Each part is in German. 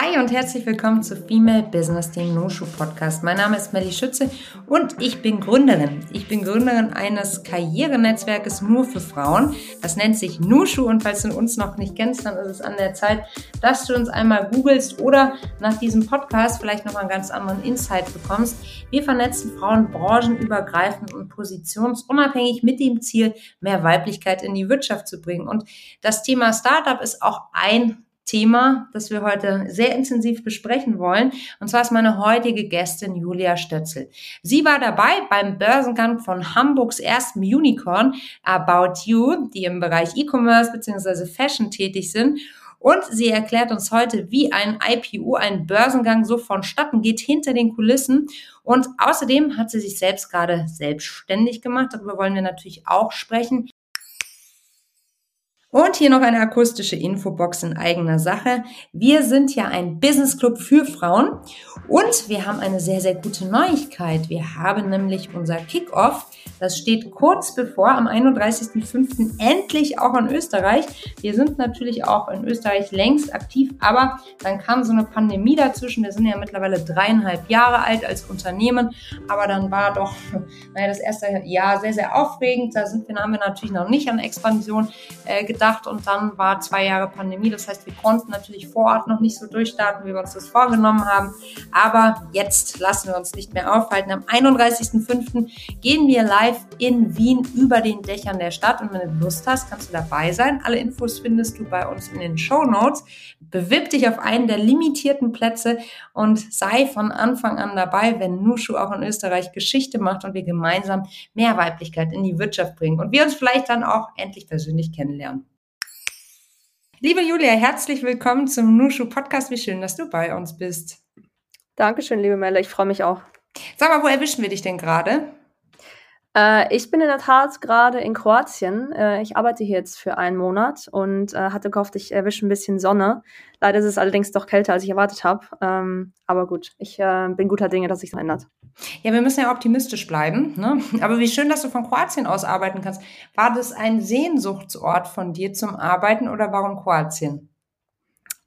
Hi und herzlich willkommen zu Female Business, dem No-Show Podcast. Mein Name ist Melly Schütze und ich bin Gründerin. Ich bin Gründerin eines Karrierenetzwerkes nur für Frauen. Das nennt sich No-Show und falls du uns noch nicht kennst, dann ist es an der Zeit, dass du uns einmal googelst oder nach diesem Podcast vielleicht nochmal einen ganz anderen Insight bekommst. Wir vernetzen Frauen branchenübergreifend und positionsunabhängig mit dem Ziel, mehr Weiblichkeit in die Wirtschaft zu bringen. Und das Thema Startup ist auch ein Thema, das wir heute sehr intensiv besprechen wollen. Und zwar ist meine heutige Gästin Julia Stötzel. Sie war dabei beim Börsengang von Hamburgs ersten Unicorn About You, die im Bereich E-Commerce bzw. Fashion tätig sind. Und sie erklärt uns heute, wie ein IPO, ein Börsengang so vonstatten geht hinter den Kulissen. Und außerdem hat sie sich selbst gerade selbstständig gemacht. Darüber wollen wir natürlich auch sprechen. Und hier noch eine akustische Infobox in eigener Sache. Wir sind ja ein Business Club für Frauen und wir haben eine sehr, sehr gute Neuigkeit. Wir haben nämlich unser Kickoff. Das steht kurz bevor am 31.05. endlich auch in Österreich. Wir sind natürlich auch in Österreich längst aktiv, aber dann kam so eine Pandemie dazwischen. Wir sind ja mittlerweile dreieinhalb Jahre alt als Unternehmen, aber dann war doch naja, das erste Jahr sehr, sehr aufregend. Da sind wir, haben wir natürlich noch nicht an Expansion äh, gedacht und dann war zwei Jahre Pandemie. Das heißt, wir konnten natürlich vor Ort noch nicht so durchstarten, wie wir uns das vorgenommen haben. Aber jetzt lassen wir uns nicht mehr aufhalten. Am 31.05. gehen wir live in Wien über den Dächern der Stadt und wenn du Lust hast, kannst du dabei sein. Alle Infos findest du bei uns in den Show Notes. Bewirb dich auf einen der limitierten Plätze und sei von Anfang an dabei, wenn Nushu auch in Österreich Geschichte macht und wir gemeinsam mehr Weiblichkeit in die Wirtschaft bringen und wir uns vielleicht dann auch endlich persönlich kennenlernen. Liebe Julia, herzlich willkommen zum Nushu Podcast. Wie schön, dass du bei uns bist. Dankeschön, liebe Melle. Ich freue mich auch. Sag mal, wo erwischen wir dich denn gerade? Äh, ich bin in der Tat gerade in Kroatien. Äh, ich arbeite hier jetzt für einen Monat und äh, hatte gehofft, ich erwische ein bisschen Sonne. Leider ist es allerdings doch kälter, als ich erwartet habe. Ähm, aber gut, ich äh, bin guter Dinge, dass sich das ändert. Ja, wir müssen ja optimistisch bleiben. Ne? Aber wie schön, dass du von Kroatien aus arbeiten kannst. War das ein Sehnsuchtsort von dir zum Arbeiten oder warum Kroatien?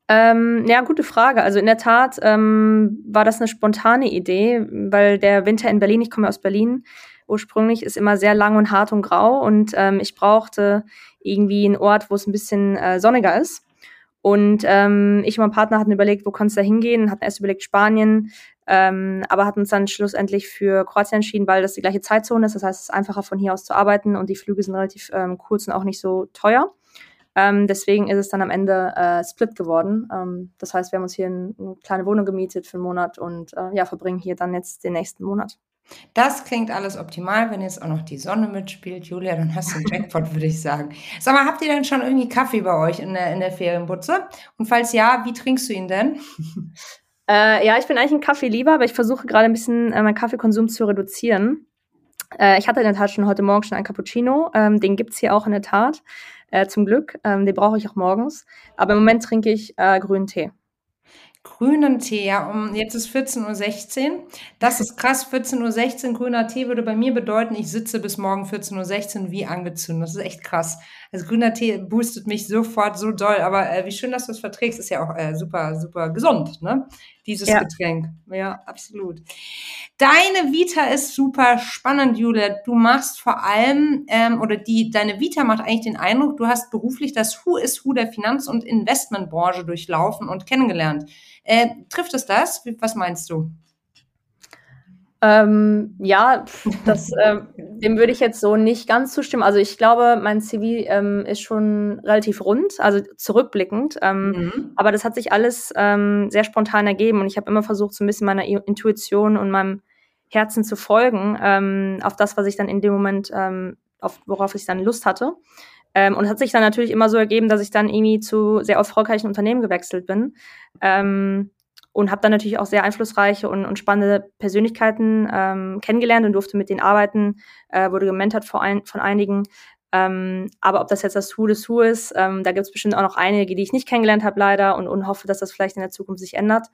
Ähm, ja, gute Frage. Also in der Tat ähm, war das eine spontane Idee, weil der Winter in Berlin, ich komme aus Berlin, ursprünglich ist immer sehr lang und hart und grau und ähm, ich brauchte irgendwie einen Ort, wo es ein bisschen äh, sonniger ist. Und ähm, ich und mein Partner hatten überlegt, wo kannst du da hingehen, hatten erst überlegt Spanien, ähm, aber hatten uns dann schlussendlich für Kroatien entschieden, weil das die gleiche Zeitzone ist. Das heißt, es ist einfacher von hier aus zu arbeiten und die Flüge sind relativ ähm, kurz und auch nicht so teuer. Ähm, deswegen ist es dann am Ende äh, Split geworden. Ähm, das heißt, wir haben uns hier eine kleine Wohnung gemietet für einen Monat und äh, ja, verbringen hier dann jetzt den nächsten Monat. Das klingt alles optimal. Wenn jetzt auch noch die Sonne mitspielt, Julia, dann hast du einen Jackpot, würde ich sagen. Sag mal, habt ihr denn schon irgendwie Kaffee bei euch in der, in der Ferienbutze? Und falls ja, wie trinkst du ihn denn? Äh, ja, ich bin eigentlich ein Kaffee-Lieber, aber ich versuche gerade ein bisschen äh, meinen Kaffeekonsum zu reduzieren. Äh, ich hatte in der Tat schon heute Morgen schon einen Cappuccino. Ähm, den gibt's hier auch in der Tat, äh, zum Glück. Ähm, den brauche ich auch morgens. Aber im Moment trinke ich äh, grünen Tee grünen Tee, ja, um, jetzt ist 14.16 Uhr. Das ist krass, 14.16 Uhr grüner Tee würde bei mir bedeuten, ich sitze bis morgen 14.16 Uhr wie angezündet. Das ist echt krass. Also grüner Tee boostet mich sofort so doll, aber äh, wie schön, dass du es verträgst, ist ja auch äh, super, super gesund, ne? Dieses ja. Getränk. Ja, absolut. Deine Vita ist super spannend, Julia. Du machst vor allem, ähm, oder die, deine Vita macht eigentlich den Eindruck, du hast beruflich das Who is Who der Finanz- und Investmentbranche durchlaufen und kennengelernt. Äh, trifft es das? Was meinst du? Ähm, ja, das, äh, dem würde ich jetzt so nicht ganz zustimmen. Also ich glaube, mein CV ähm, ist schon relativ rund, also zurückblickend. Ähm, mhm. Aber das hat sich alles ähm, sehr spontan ergeben und ich habe immer versucht, so ein bisschen meiner Intuition und meinem Herzen zu folgen, ähm, auf das, was ich dann in dem Moment, ähm, auf, worauf ich dann Lust hatte. Ähm, und hat sich dann natürlich immer so ergeben, dass ich dann irgendwie zu sehr erfolgreichen Unternehmen gewechselt bin. Ähm, und habe dann natürlich auch sehr einflussreiche und, und spannende Persönlichkeiten ähm, kennengelernt und durfte mit denen arbeiten, äh, wurde gementert von, ein, von einigen. Ähm, aber ob das jetzt das Who des Who ist, ähm, da gibt es bestimmt auch noch einige, die ich nicht kennengelernt habe leider und, und hoffe, dass das vielleicht in der Zukunft sich ändert.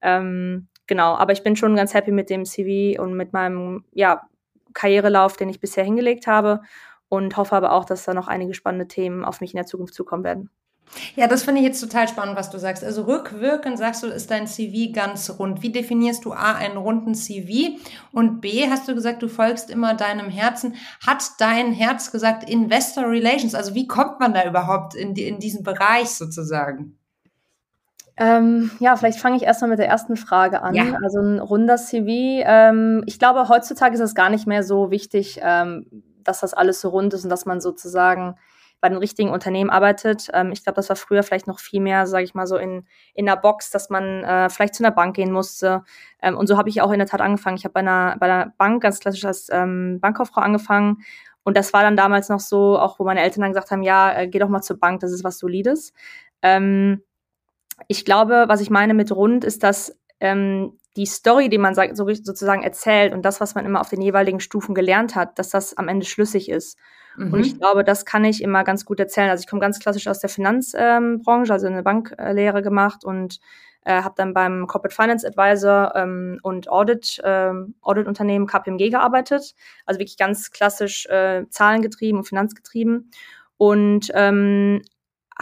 Ähm, genau, aber ich bin schon ganz happy mit dem CV und mit meinem ja, Karrierelauf, den ich bisher hingelegt habe und hoffe aber auch, dass da noch einige spannende Themen auf mich in der Zukunft zukommen werden. Ja, das finde ich jetzt total spannend, was du sagst. Also rückwirkend sagst du, ist dein CV ganz rund. Wie definierst du A, einen runden CV? Und B, hast du gesagt, du folgst immer deinem Herzen. Hat dein Herz gesagt Investor Relations? Also wie kommt man da überhaupt in, die, in diesen Bereich sozusagen? Ähm, ja, vielleicht fange ich erstmal mit der ersten Frage an. Ja. Also ein runder CV. Ähm, ich glaube, heutzutage ist es gar nicht mehr so wichtig, ähm, dass das alles so rund ist und dass man sozusagen bei den richtigen Unternehmen arbeitet. Ähm, ich glaube, das war früher vielleicht noch viel mehr, sage ich mal, so in, in der Box, dass man äh, vielleicht zu einer Bank gehen musste. Ähm, und so habe ich auch in der Tat angefangen. Ich habe bei einer, bei einer Bank ganz klassisch als ähm, Bankkauffrau angefangen. Und das war dann damals noch so, auch wo meine Eltern dann gesagt haben, ja, äh, geh doch mal zur Bank, das ist was Solides. Ähm, ich glaube, was ich meine mit rund, ist, dass ähm, die Story, die man so, sozusagen erzählt und das, was man immer auf den jeweiligen Stufen gelernt hat, dass das am Ende schlüssig ist. Mhm. Und ich glaube, das kann ich immer ganz gut erzählen. Also ich komme ganz klassisch aus der Finanzbranche, ähm, also eine Banklehre gemacht und äh, habe dann beim Corporate Finance Advisor ähm, und Audit ähm, Audit-Unternehmen KPMG gearbeitet. Also wirklich ganz klassisch äh, zahlengetrieben und finanzgetrieben. Und ähm,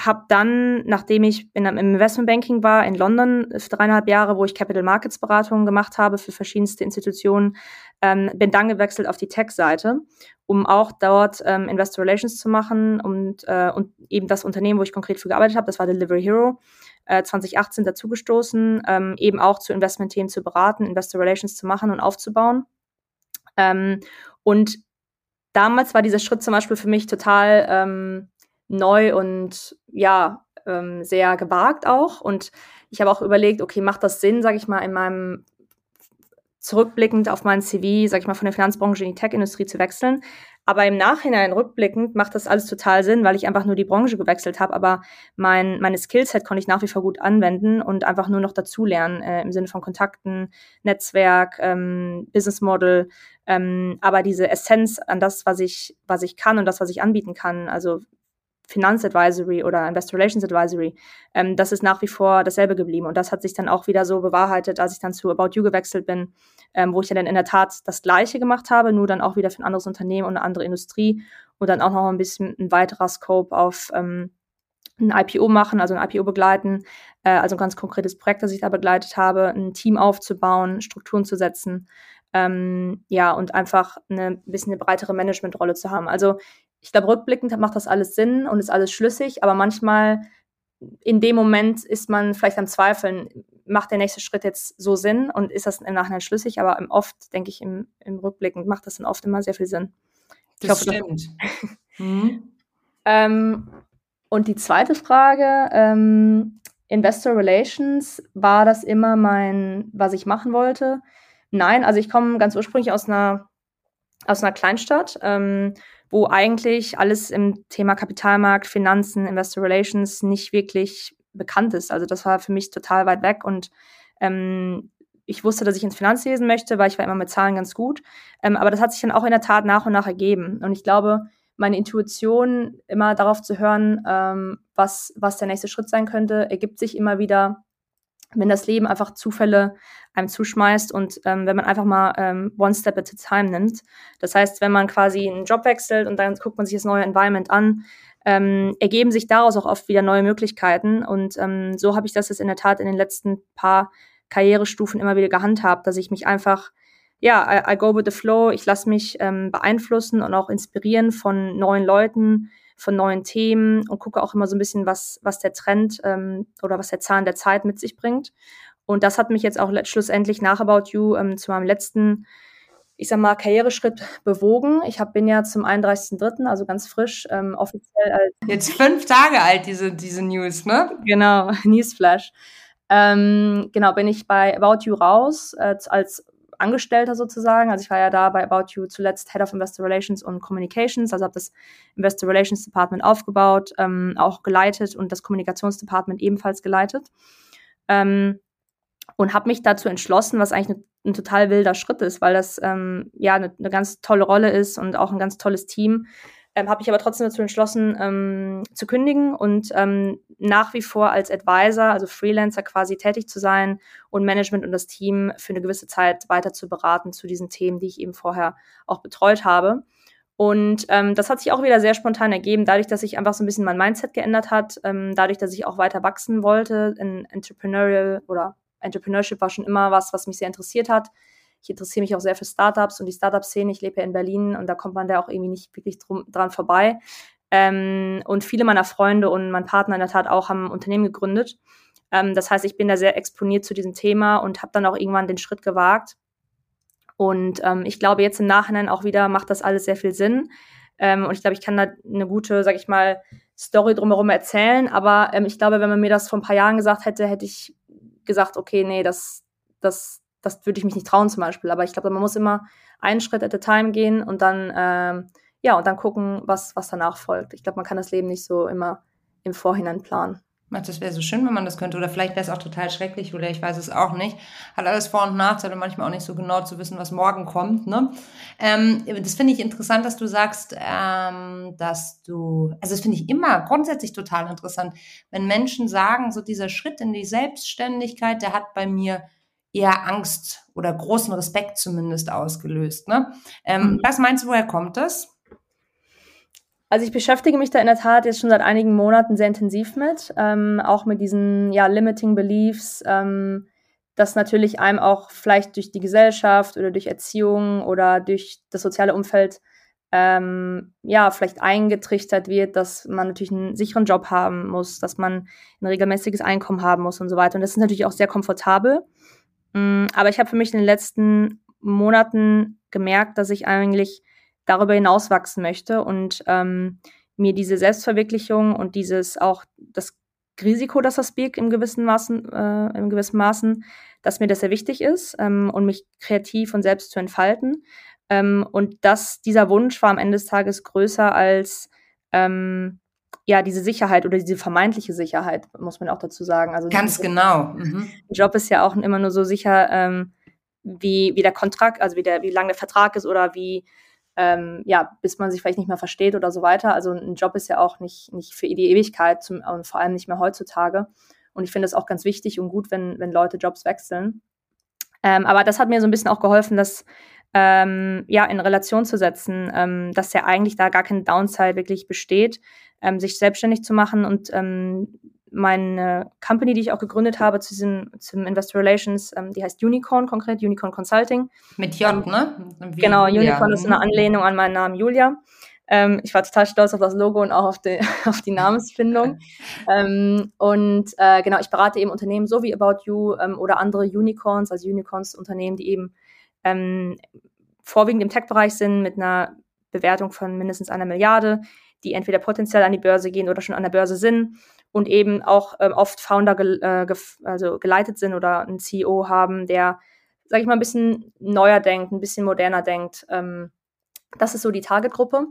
habe dann, nachdem ich in, im Investmentbanking war in London für dreieinhalb Jahre, wo ich Capital Markets Beratungen gemacht habe für verschiedenste Institutionen, ähm, bin dann gewechselt auf die Tech-Seite, um auch dort ähm, Investor Relations zu machen und, äh, und eben das Unternehmen, wo ich konkret für gearbeitet habe, das war Delivery Hero, äh, 2018 dazugestoßen, ähm, eben auch zu Investment-Themen zu beraten, Investor Relations zu machen und aufzubauen. Ähm, und damals war dieser Schritt zum Beispiel für mich total ähm, neu und ja, ähm, sehr gewagt auch. Und ich habe auch überlegt, okay, macht das Sinn, sage ich mal, in meinem zurückblickend auf mein CV, sage ich mal, von der Finanzbranche in die Tech-Industrie zu wechseln. Aber im Nachhinein rückblickend macht das alles total Sinn, weil ich einfach nur die Branche gewechselt habe. Aber mein, meine Skillset konnte ich nach wie vor gut anwenden und einfach nur noch dazulernen äh, im Sinne von Kontakten, Netzwerk, ähm, Business Model. Ähm, aber diese Essenz an das, was ich, was ich kann und das, was ich anbieten kann, also Finanzadvisory oder Investor Relations Advisory, ähm, das ist nach wie vor dasselbe geblieben. Und das hat sich dann auch wieder so bewahrheitet, als ich dann zu About You gewechselt bin, ähm, wo ich dann in der Tat das Gleiche gemacht habe, nur dann auch wieder für ein anderes Unternehmen und eine andere Industrie und dann auch noch ein bisschen ein weiterer Scope auf ähm, ein IPO machen, also ein IPO begleiten, äh, also ein ganz konkretes Projekt, das ich da begleitet habe, ein Team aufzubauen, Strukturen zu setzen, ähm, ja, und einfach eine bisschen eine breitere Managementrolle zu haben. Also ich glaube, rückblickend macht das alles Sinn und ist alles schlüssig, aber manchmal in dem Moment ist man vielleicht am Zweifeln, macht der nächste Schritt jetzt so Sinn und ist das im Nachhinein schlüssig, aber oft, denke ich, im, im Rückblickend macht das dann oft immer sehr viel Sinn. Ich das hoffe, stimmt. Das, mhm. ähm, und die zweite Frage, ähm, Investor Relations, war das immer mein, was ich machen wollte? Nein, also ich komme ganz ursprünglich aus einer, aus einer Kleinstadt. Ähm, wo eigentlich alles im Thema Kapitalmarkt, Finanzen, Investor Relations nicht wirklich bekannt ist. Also das war für mich total weit weg und ähm, ich wusste, dass ich ins Finanzwesen möchte, weil ich war immer mit Zahlen ganz gut. Ähm, aber das hat sich dann auch in der Tat nach und nach ergeben. Und ich glaube, meine Intuition, immer darauf zu hören, ähm, was, was der nächste Schritt sein könnte, ergibt sich immer wieder wenn das Leben einfach Zufälle einem zuschmeißt und ähm, wenn man einfach mal ähm, one step at a time nimmt. Das heißt, wenn man quasi einen Job wechselt und dann guckt man sich das neue Environment an, ähm, ergeben sich daraus auch oft wieder neue Möglichkeiten. Und ähm, so habe ich das jetzt in der Tat in den letzten paar Karrierestufen immer wieder gehandhabt, dass ich mich einfach, ja, I, I go with the flow, ich lasse mich ähm, beeinflussen und auch inspirieren von neuen Leuten, von neuen Themen und gucke auch immer so ein bisschen, was, was der Trend ähm, oder was der Zahn der Zeit mit sich bringt. Und das hat mich jetzt auch schlussendlich nach About You ähm, zu meinem letzten, ich sag mal, Karriereschritt bewogen. Ich hab, bin ja zum 31.03., also ganz frisch, ähm, offiziell als. Jetzt fünf Tage alt, diese, diese News, ne? Genau, Newsflash. Ähm, genau, bin ich bei About You raus äh, als Angestellter sozusagen. Also ich war ja da bei About You zuletzt Head of Investor Relations und Communications, also habe das Investor Relations Department aufgebaut, ähm, auch geleitet und das Kommunikationsdepartment ebenfalls geleitet. Ähm, und habe mich dazu entschlossen, was eigentlich ne, ein total wilder Schritt ist, weil das ähm, ja eine ne ganz tolle Rolle ist und auch ein ganz tolles Team ähm, habe ich aber trotzdem dazu entschlossen, ähm, zu kündigen und ähm, nach wie vor als Advisor, also Freelancer quasi tätig zu sein und Management und das Team für eine gewisse Zeit weiter zu beraten zu diesen Themen, die ich eben vorher auch betreut habe. Und ähm, das hat sich auch wieder sehr spontan ergeben, dadurch, dass sich einfach so ein bisschen mein Mindset geändert hat, ähm, dadurch, dass ich auch weiter wachsen wollte in Entrepreneurial oder Entrepreneurship war schon immer was, was mich sehr interessiert hat. Ich interessiere mich auch sehr für Startups und die Startup-Szene. Ich lebe ja in Berlin und da kommt man da auch irgendwie nicht wirklich drum, dran vorbei. Ähm, und viele meiner Freunde und mein Partner in der Tat auch haben ein Unternehmen gegründet. Ähm, das heißt, ich bin da sehr exponiert zu diesem Thema und habe dann auch irgendwann den Schritt gewagt. Und ähm, ich glaube, jetzt im Nachhinein auch wieder macht das alles sehr viel Sinn. Ähm, und ich glaube, ich kann da eine gute, sag ich mal, Story drumherum erzählen. Aber ähm, ich glaube, wenn man mir das vor ein paar Jahren gesagt hätte, hätte ich gesagt, okay, nee, das, das, das würde ich mich nicht trauen zum Beispiel. Aber ich glaube, man muss immer einen Schritt at a time gehen und dann, ähm, ja, und dann gucken, was, was danach folgt. Ich glaube, man kann das Leben nicht so immer im Vorhinein planen. Das wäre so schön, wenn man das könnte. Oder vielleicht wäre es auch total schrecklich oder ich weiß es auch nicht. Hat alles Vor- und Nachteile, manchmal auch nicht so genau zu wissen, was morgen kommt. Ne? Ähm, das finde ich interessant, dass du sagst, ähm, dass du, also das finde ich immer grundsätzlich total interessant, wenn Menschen sagen, so dieser Schritt in die Selbstständigkeit, der hat bei mir eher Angst oder großen Respekt zumindest ausgelöst. Ne? Ähm, mhm. Was meinst du, woher kommt das? Also ich beschäftige mich da in der Tat jetzt schon seit einigen Monaten sehr intensiv mit, ähm, auch mit diesen ja, limiting beliefs, ähm, dass natürlich einem auch vielleicht durch die Gesellschaft oder durch Erziehung oder durch das soziale Umfeld ähm, ja vielleicht eingetrichtert wird, dass man natürlich einen sicheren Job haben muss, dass man ein regelmäßiges Einkommen haben muss und so weiter. Und das ist natürlich auch sehr komfortabel. Mm, aber ich habe für mich in den letzten Monaten gemerkt, dass ich eigentlich darüber hinaus wachsen möchte und ähm, mir diese Selbstverwirklichung und dieses auch das Risiko, das das birgt im gewissen Maßen, äh, im gewissen Maßen, dass mir das sehr wichtig ist ähm, und mich kreativ und selbst zu entfalten. Ähm, und dass dieser Wunsch war am Ende des Tages größer als ähm, ja diese Sicherheit oder diese vermeintliche Sicherheit, muss man auch dazu sagen. Also ganz genau. Mhm. Job ist ja auch immer nur so sicher ähm, wie wie der Kontrakt, also wie der wie lang der Vertrag ist oder wie ähm, ja, bis man sich vielleicht nicht mehr versteht oder so weiter. Also ein Job ist ja auch nicht, nicht für die Ewigkeit zum, und vor allem nicht mehr heutzutage. Und ich finde es auch ganz wichtig und gut, wenn, wenn Leute Jobs wechseln. Ähm, aber das hat mir so ein bisschen auch geholfen, das ähm, ja in Relation zu setzen, ähm, dass ja eigentlich da gar kein Downside wirklich besteht, ähm, sich selbstständig zu machen und ähm, meine Company, die ich auch gegründet habe zu diesem, zum Investor Relations, ähm, die heißt Unicorn konkret, Unicorn Consulting. Mit J, ne? Wie genau, Unicorn ist eine mhm. Anlehnung an meinen Namen Julia. Ähm, ich war total stolz auf das Logo und auch auf die, auf die Namensfindung. ähm, und äh, genau, ich berate eben Unternehmen so wie About You ähm, oder andere Unicorns, also Unicorns-Unternehmen, die eben ähm, vorwiegend im Tech-Bereich sind mit einer Bewertung von mindestens einer Milliarde, die entweder potenziell an die Börse gehen oder schon an der Börse sind und eben auch ähm, oft Founder ge äh, ge also geleitet sind oder einen CEO haben, der, sag ich mal, ein bisschen neuer denkt, ein bisschen moderner denkt. Ähm, das ist so die Targetgruppe.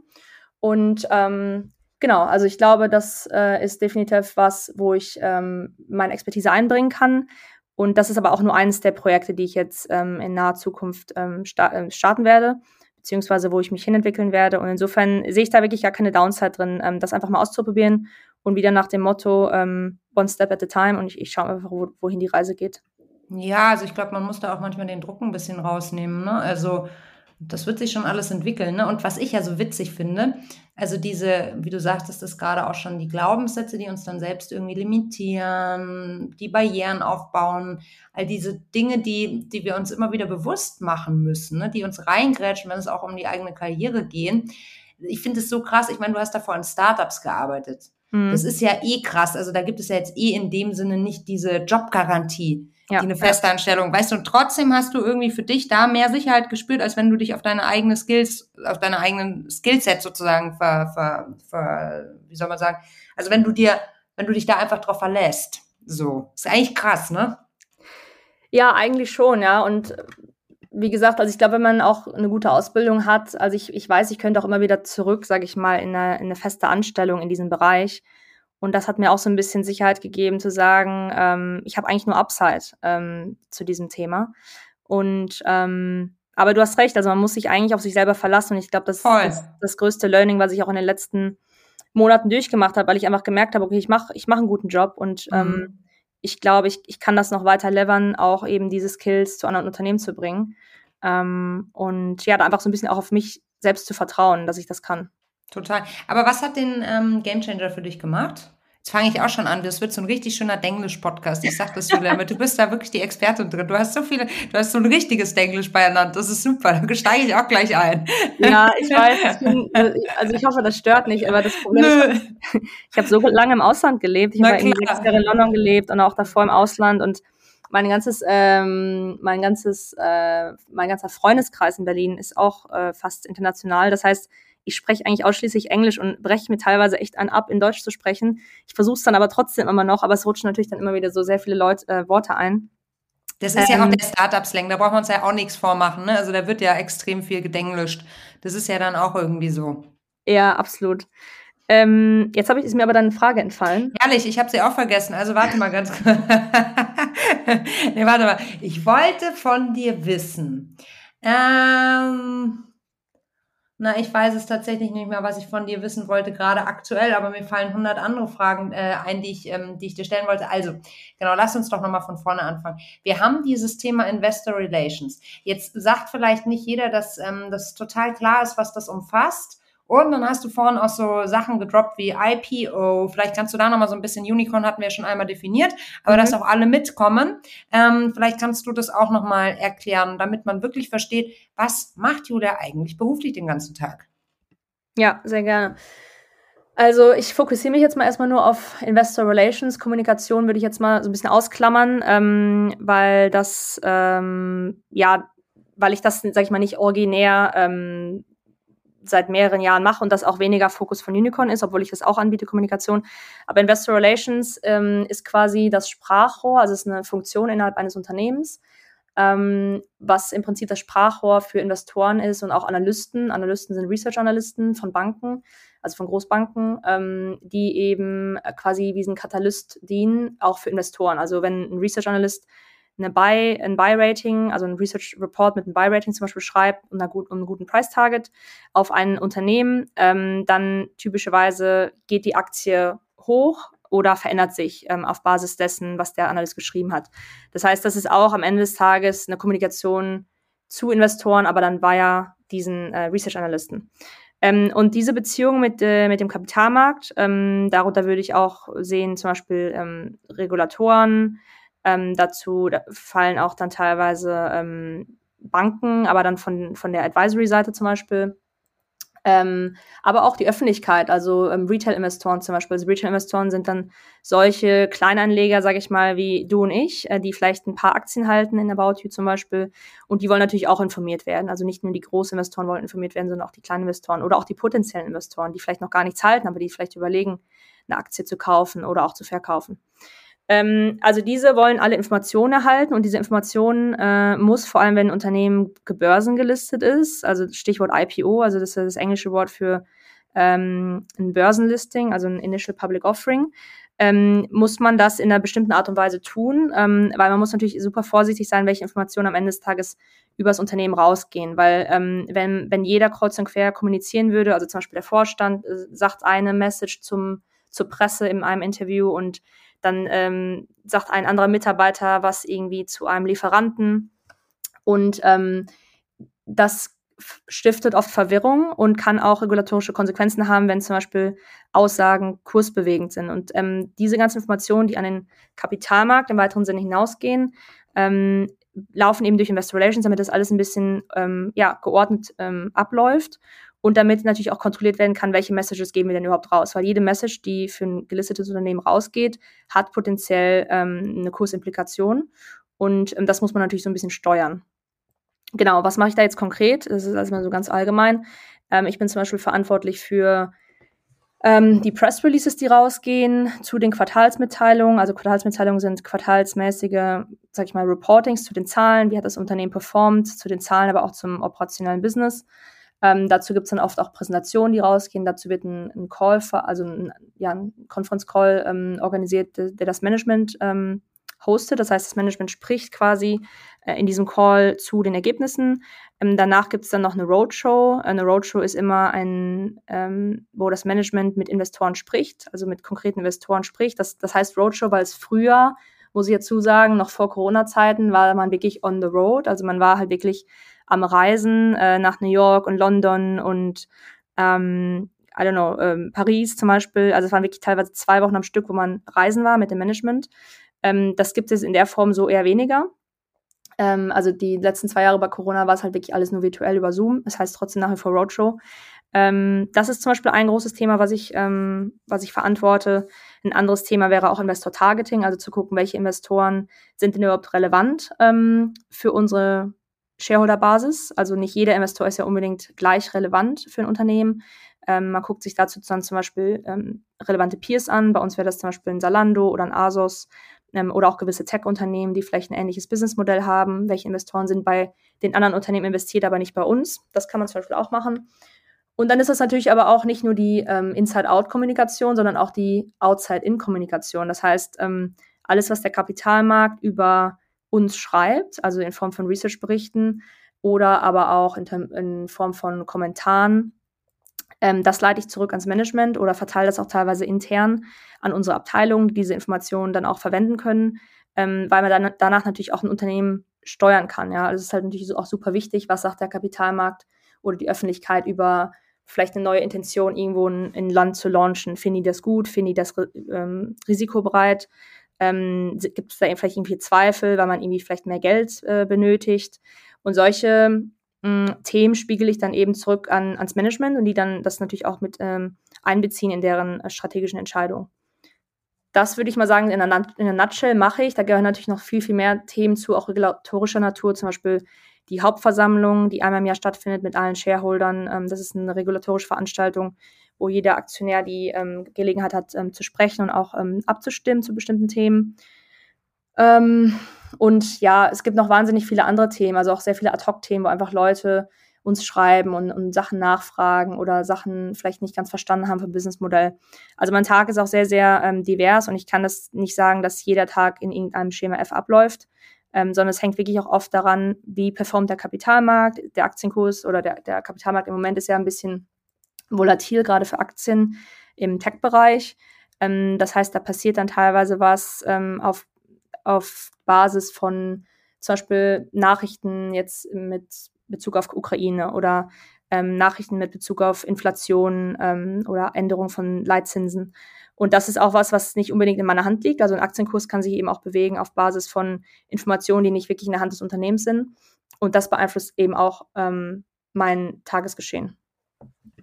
Und ähm, genau, also ich glaube, das äh, ist definitiv was, wo ich ähm, meine Expertise einbringen kann. Und das ist aber auch nur eines der Projekte, die ich jetzt ähm, in naher Zukunft ähm, sta äh, starten werde, beziehungsweise wo ich mich hinentwickeln werde. Und insofern sehe ich da wirklich gar keine Downside drin, ähm, das einfach mal auszuprobieren und wieder nach dem Motto ähm, One Step at a Time und ich, ich schaue einfach, wo, wohin die Reise geht. Ja, also ich glaube, man muss da auch manchmal den Druck ein bisschen rausnehmen. Ne? Also das wird sich schon alles entwickeln. Ne? Und was ich ja so witzig finde, also diese, wie du sagtest, das gerade auch schon die Glaubenssätze, die uns dann selbst irgendwie limitieren, die Barrieren aufbauen, all diese Dinge, die, die wir uns immer wieder bewusst machen müssen, ne? die uns reingrätschen, wenn es auch um die eigene Karriere geht. Ich finde es so krass. Ich meine, du hast davor in Startups gearbeitet. Mhm. Das ist ja eh krass. Also da gibt es ja jetzt eh in dem Sinne nicht diese Jobgarantie, ja. die eine Festanstellung, weißt du, und trotzdem hast du irgendwie für dich da mehr Sicherheit gespürt, als wenn du dich auf deine eigenen Skills, auf deine eigenen Skillset sozusagen ver, ver, ver, wie soll man sagen, also wenn du dir, wenn du dich da einfach drauf verlässt. So. Ist eigentlich krass, ne? Ja, eigentlich schon, ja. Und wie gesagt, also ich glaube, wenn man auch eine gute Ausbildung hat, also ich, ich weiß, ich könnte auch immer wieder zurück, sage ich mal, in eine, in eine feste Anstellung in diesem Bereich. Und das hat mir auch so ein bisschen Sicherheit gegeben, zu sagen, ähm, ich habe eigentlich nur Upside ähm, zu diesem Thema. Und ähm, aber du hast recht, also man muss sich eigentlich auf sich selber verlassen. Und ich glaube, das ist das größte Learning, was ich auch in den letzten Monaten durchgemacht habe, weil ich einfach gemerkt habe, okay, ich mache ich mach einen guten Job und mhm. ähm, ich glaube, ich, ich kann das noch weiter levern, auch eben diese Skills zu anderen Unternehmen zu bringen. Ähm, und ja, da einfach so ein bisschen auch auf mich selbst zu vertrauen, dass ich das kann. Total. Aber was hat den ähm, Gamechanger für dich gemacht? Jetzt fange ich auch schon an. Das wird so ein richtig schöner Denglisch-Podcast. Ich sag das, Julia, du bist da wirklich die Expertin drin. Du hast so viele, du hast so ein richtiges Denglisch beieinander. Das ist super. Da steige ich auch gleich ein. Ja, ich weiß. Ich bin, also ich hoffe, das stört nicht. Aber das Problem Nö. ist, ich habe so lange im Ausland gelebt. Ich habe in sechs Jahre in London gelebt und auch davor im Ausland und mein ganzes, ähm, mein ganzes, äh, mein ganzer Freundeskreis in Berlin ist auch äh, fast international. Das heißt, ich spreche eigentlich ausschließlich Englisch und breche mir teilweise echt an ab, in Deutsch zu sprechen. Ich versuche es dann aber trotzdem immer noch, aber es rutschen natürlich dann immer wieder so sehr viele Leute, äh, Worte ein. Das ist ähm, ja auch ähm, der Startup-Slang, da braucht man uns ja auch nichts vormachen. Ne? Also da wird ja extrem viel gedenglischt. Das ist ja dann auch irgendwie so. Ja, absolut. Ähm, jetzt habe ich ist mir aber dann eine Frage entfallen. Ehrlich, ich habe sie auch vergessen. Also warte mal ganz kurz. nee, warte mal. Ich wollte von dir wissen. Ähm, na, ich weiß es tatsächlich nicht mehr, was ich von dir wissen wollte, gerade aktuell, aber mir fallen hundert andere Fragen äh, ein, die ich, ähm, die ich dir stellen wollte. Also, genau, lass uns doch nochmal von vorne anfangen. Wir haben dieses Thema Investor Relations. Jetzt sagt vielleicht nicht jeder, dass ähm, das total klar ist, was das umfasst. Und dann hast du vorhin auch so Sachen gedroppt wie IPO. Vielleicht kannst du da nochmal so ein bisschen, Unicorn hatten wir ja schon einmal definiert, aber mhm. dass auch alle mitkommen. Ähm, vielleicht kannst du das auch nochmal erklären, damit man wirklich versteht, was macht Julia eigentlich beruflich den ganzen Tag? Ja, sehr gerne. Also ich fokussiere mich jetzt mal erstmal nur auf Investor Relations. Kommunikation würde ich jetzt mal so ein bisschen ausklammern, ähm, weil das, ähm, ja, weil ich das, sag ich mal, nicht originär ähm, seit mehreren Jahren mache und das auch weniger Fokus von Unicorn ist, obwohl ich das auch anbiete, Kommunikation. Aber Investor Relations ähm, ist quasi das Sprachrohr, also es ist eine Funktion innerhalb eines Unternehmens, ähm, was im Prinzip das Sprachrohr für Investoren ist und auch Analysten. Analysten sind Research-Analysten von Banken, also von Großbanken, ähm, die eben quasi wie ein Katalyst dienen, auch für Investoren. Also wenn ein Research-Analyst eine Buy, ein Buy-Rating, also ein Research Report mit einem Buy-Rating zum Beispiel schreibt und, einer gut, und einen guten Price-Target auf ein Unternehmen, ähm, dann typischerweise geht die Aktie hoch oder verändert sich ähm, auf Basis dessen, was der Analyst geschrieben hat. Das heißt, das ist auch am Ende des Tages eine Kommunikation zu Investoren, aber dann via diesen äh, Research-Analysten. Ähm, und diese Beziehung mit, äh, mit dem Kapitalmarkt, ähm, darunter würde ich auch sehen, zum Beispiel ähm, Regulatoren, ähm, dazu fallen auch dann teilweise ähm, Banken, aber dann von, von der Advisory-Seite zum Beispiel. Ähm, aber auch die Öffentlichkeit, also ähm, Retail-Investoren zum Beispiel. Also Retail-Investoren sind dann solche Kleinanleger, sage ich mal, wie du und ich, äh, die vielleicht ein paar Aktien halten in About You zum Beispiel. Und die wollen natürlich auch informiert werden. Also nicht nur die Großinvestoren wollen informiert werden, sondern auch die kleinen Investoren oder auch die potenziellen Investoren, die vielleicht noch gar nichts halten, aber die vielleicht überlegen, eine Aktie zu kaufen oder auch zu verkaufen. Ähm, also diese wollen alle Informationen erhalten und diese Informationen äh, muss vor allem, wenn ein Unternehmen gebörsengelistet ist, also Stichwort IPO, also das ist das englische Wort für ähm, ein Börsenlisting, also ein Initial Public Offering, ähm, muss man das in einer bestimmten Art und Weise tun, ähm, weil man muss natürlich super vorsichtig sein, welche Informationen am Ende des Tages über das Unternehmen rausgehen, weil ähm, wenn, wenn jeder kreuz und quer kommunizieren würde, also zum Beispiel der Vorstand äh, sagt eine Message zum, zur Presse in einem Interview und dann ähm, sagt ein anderer Mitarbeiter was irgendwie zu einem Lieferanten. Und ähm, das stiftet oft Verwirrung und kann auch regulatorische Konsequenzen haben, wenn zum Beispiel Aussagen kursbewegend sind. Und ähm, diese ganzen Informationen, die an den Kapitalmarkt im weiteren Sinne hinausgehen, ähm, laufen eben durch Investor Relations, damit das alles ein bisschen ähm, ja, geordnet ähm, abläuft und damit natürlich auch kontrolliert werden kann, welche Messages geben wir denn überhaupt raus. Weil jede Message, die für ein gelistetes Unternehmen rausgeht, hat potenziell ähm, eine Kursimplikation. Und ähm, das muss man natürlich so ein bisschen steuern. Genau, was mache ich da jetzt konkret? Das ist erstmal so ganz allgemein. Ähm, ich bin zum Beispiel verantwortlich für ähm, die Press Releases, die rausgehen, zu den Quartalsmitteilungen. Also Quartalsmitteilungen sind quartalsmäßige, sag ich mal, Reportings zu den Zahlen, wie hat das Unternehmen performt, zu den Zahlen, aber auch zum operationellen Business. Ähm, dazu gibt es dann oft auch Präsentationen, die rausgehen. Dazu wird ein, ein Call, also ein, ja, ein Conference-Call ähm, organisiert, der, der, das Management ähm, hostet. Das heißt, das Management spricht quasi äh, in diesem Call zu den Ergebnissen. Ähm, danach gibt es dann noch eine Roadshow. Eine Roadshow ist immer ein, ähm, wo das Management mit Investoren spricht, also mit konkreten Investoren spricht. Das, das heißt Roadshow, weil es früher muss ich dazu sagen, noch vor Corona-Zeiten war man wirklich on the road. Also man war halt wirklich am Reisen äh, nach New York und London und ähm, I don't know, ähm, Paris zum Beispiel. Also es waren wirklich teilweise zwei Wochen am Stück, wo man reisen war mit dem Management. Ähm, das gibt es in der Form so eher weniger. Ähm, also die letzten zwei Jahre bei Corona war es halt wirklich alles nur virtuell über Zoom. Das heißt trotzdem nach wie vor Roadshow. Ähm, das ist zum Beispiel ein großes Thema, was ich, ähm, was ich verantworte. Ein anderes Thema wäre auch Investor-Targeting, also zu gucken, welche Investoren sind denn überhaupt relevant ähm, für unsere Shareholder-Basis. Also nicht jeder Investor ist ja unbedingt gleich relevant für ein Unternehmen. Ähm, man guckt sich dazu dann zum Beispiel ähm, relevante Peers an. Bei uns wäre das zum Beispiel ein Zalando oder ein Asos ähm, oder auch gewisse Tech-Unternehmen, die vielleicht ein ähnliches Businessmodell haben. Welche Investoren sind bei den anderen Unternehmen investiert, aber nicht bei uns? Das kann man zum Beispiel auch machen. Und dann ist das natürlich aber auch nicht nur die ähm, Inside-Out-Kommunikation, sondern auch die Outside-In-Kommunikation. Das heißt, ähm, alles, was der Kapitalmarkt über uns schreibt, also in Form von Research-Berichten oder aber auch in, in Form von Kommentaren, ähm, das leite ich zurück ans Management oder verteile das auch teilweise intern an unsere Abteilungen, die diese Informationen dann auch verwenden können, ähm, weil man dann danach natürlich auch ein Unternehmen steuern kann. Ja, also es ist halt natürlich auch super wichtig, was sagt der Kapitalmarkt oder die Öffentlichkeit über vielleicht eine neue Intention, irgendwo ein, ein Land zu launchen. Finden die das gut? Finden die das ähm, risikobereit? Ähm, Gibt es da vielleicht irgendwie Zweifel, weil man irgendwie vielleicht mehr Geld äh, benötigt? Und solche mh, Themen spiegele ich dann eben zurück an, ans Management und die dann das natürlich auch mit ähm, einbeziehen in deren äh, strategischen Entscheidungen. Das würde ich mal sagen, in einer, in einer Nutshell mache ich. Da gehören natürlich noch viel, viel mehr Themen zu, auch regulatorischer Natur, zum Beispiel die Hauptversammlung, die einmal im Jahr stattfindet mit allen Shareholdern. Ähm, das ist eine regulatorische Veranstaltung, wo jeder Aktionär die ähm, Gelegenheit hat, ähm, zu sprechen und auch ähm, abzustimmen zu bestimmten Themen. Ähm, und ja, es gibt noch wahnsinnig viele andere Themen, also auch sehr viele Ad-Hoc-Themen, wo einfach Leute uns schreiben und, und, Sachen nachfragen oder Sachen vielleicht nicht ganz verstanden haben vom Businessmodell. Also mein Tag ist auch sehr, sehr ähm, divers und ich kann das nicht sagen, dass jeder Tag in irgendeinem Schema F abläuft ähm, sondern es hängt wirklich auch oft daran, wie performt der Kapitalmarkt, der Aktienkurs oder der, der Kapitalmarkt im Moment ist ja ein bisschen volatil, gerade für Aktien im Tech-Bereich. Ähm, das heißt, da passiert dann teilweise was ähm, auf, auf Basis von zum Beispiel Nachrichten jetzt mit Bezug auf Ukraine oder ähm, Nachrichten mit Bezug auf Inflation ähm, oder Änderung von Leitzinsen. Und das ist auch was, was nicht unbedingt in meiner Hand liegt. Also ein Aktienkurs kann sich eben auch bewegen auf Basis von Informationen, die nicht wirklich in der Hand des Unternehmens sind. Und das beeinflusst eben auch ähm, mein Tagesgeschehen.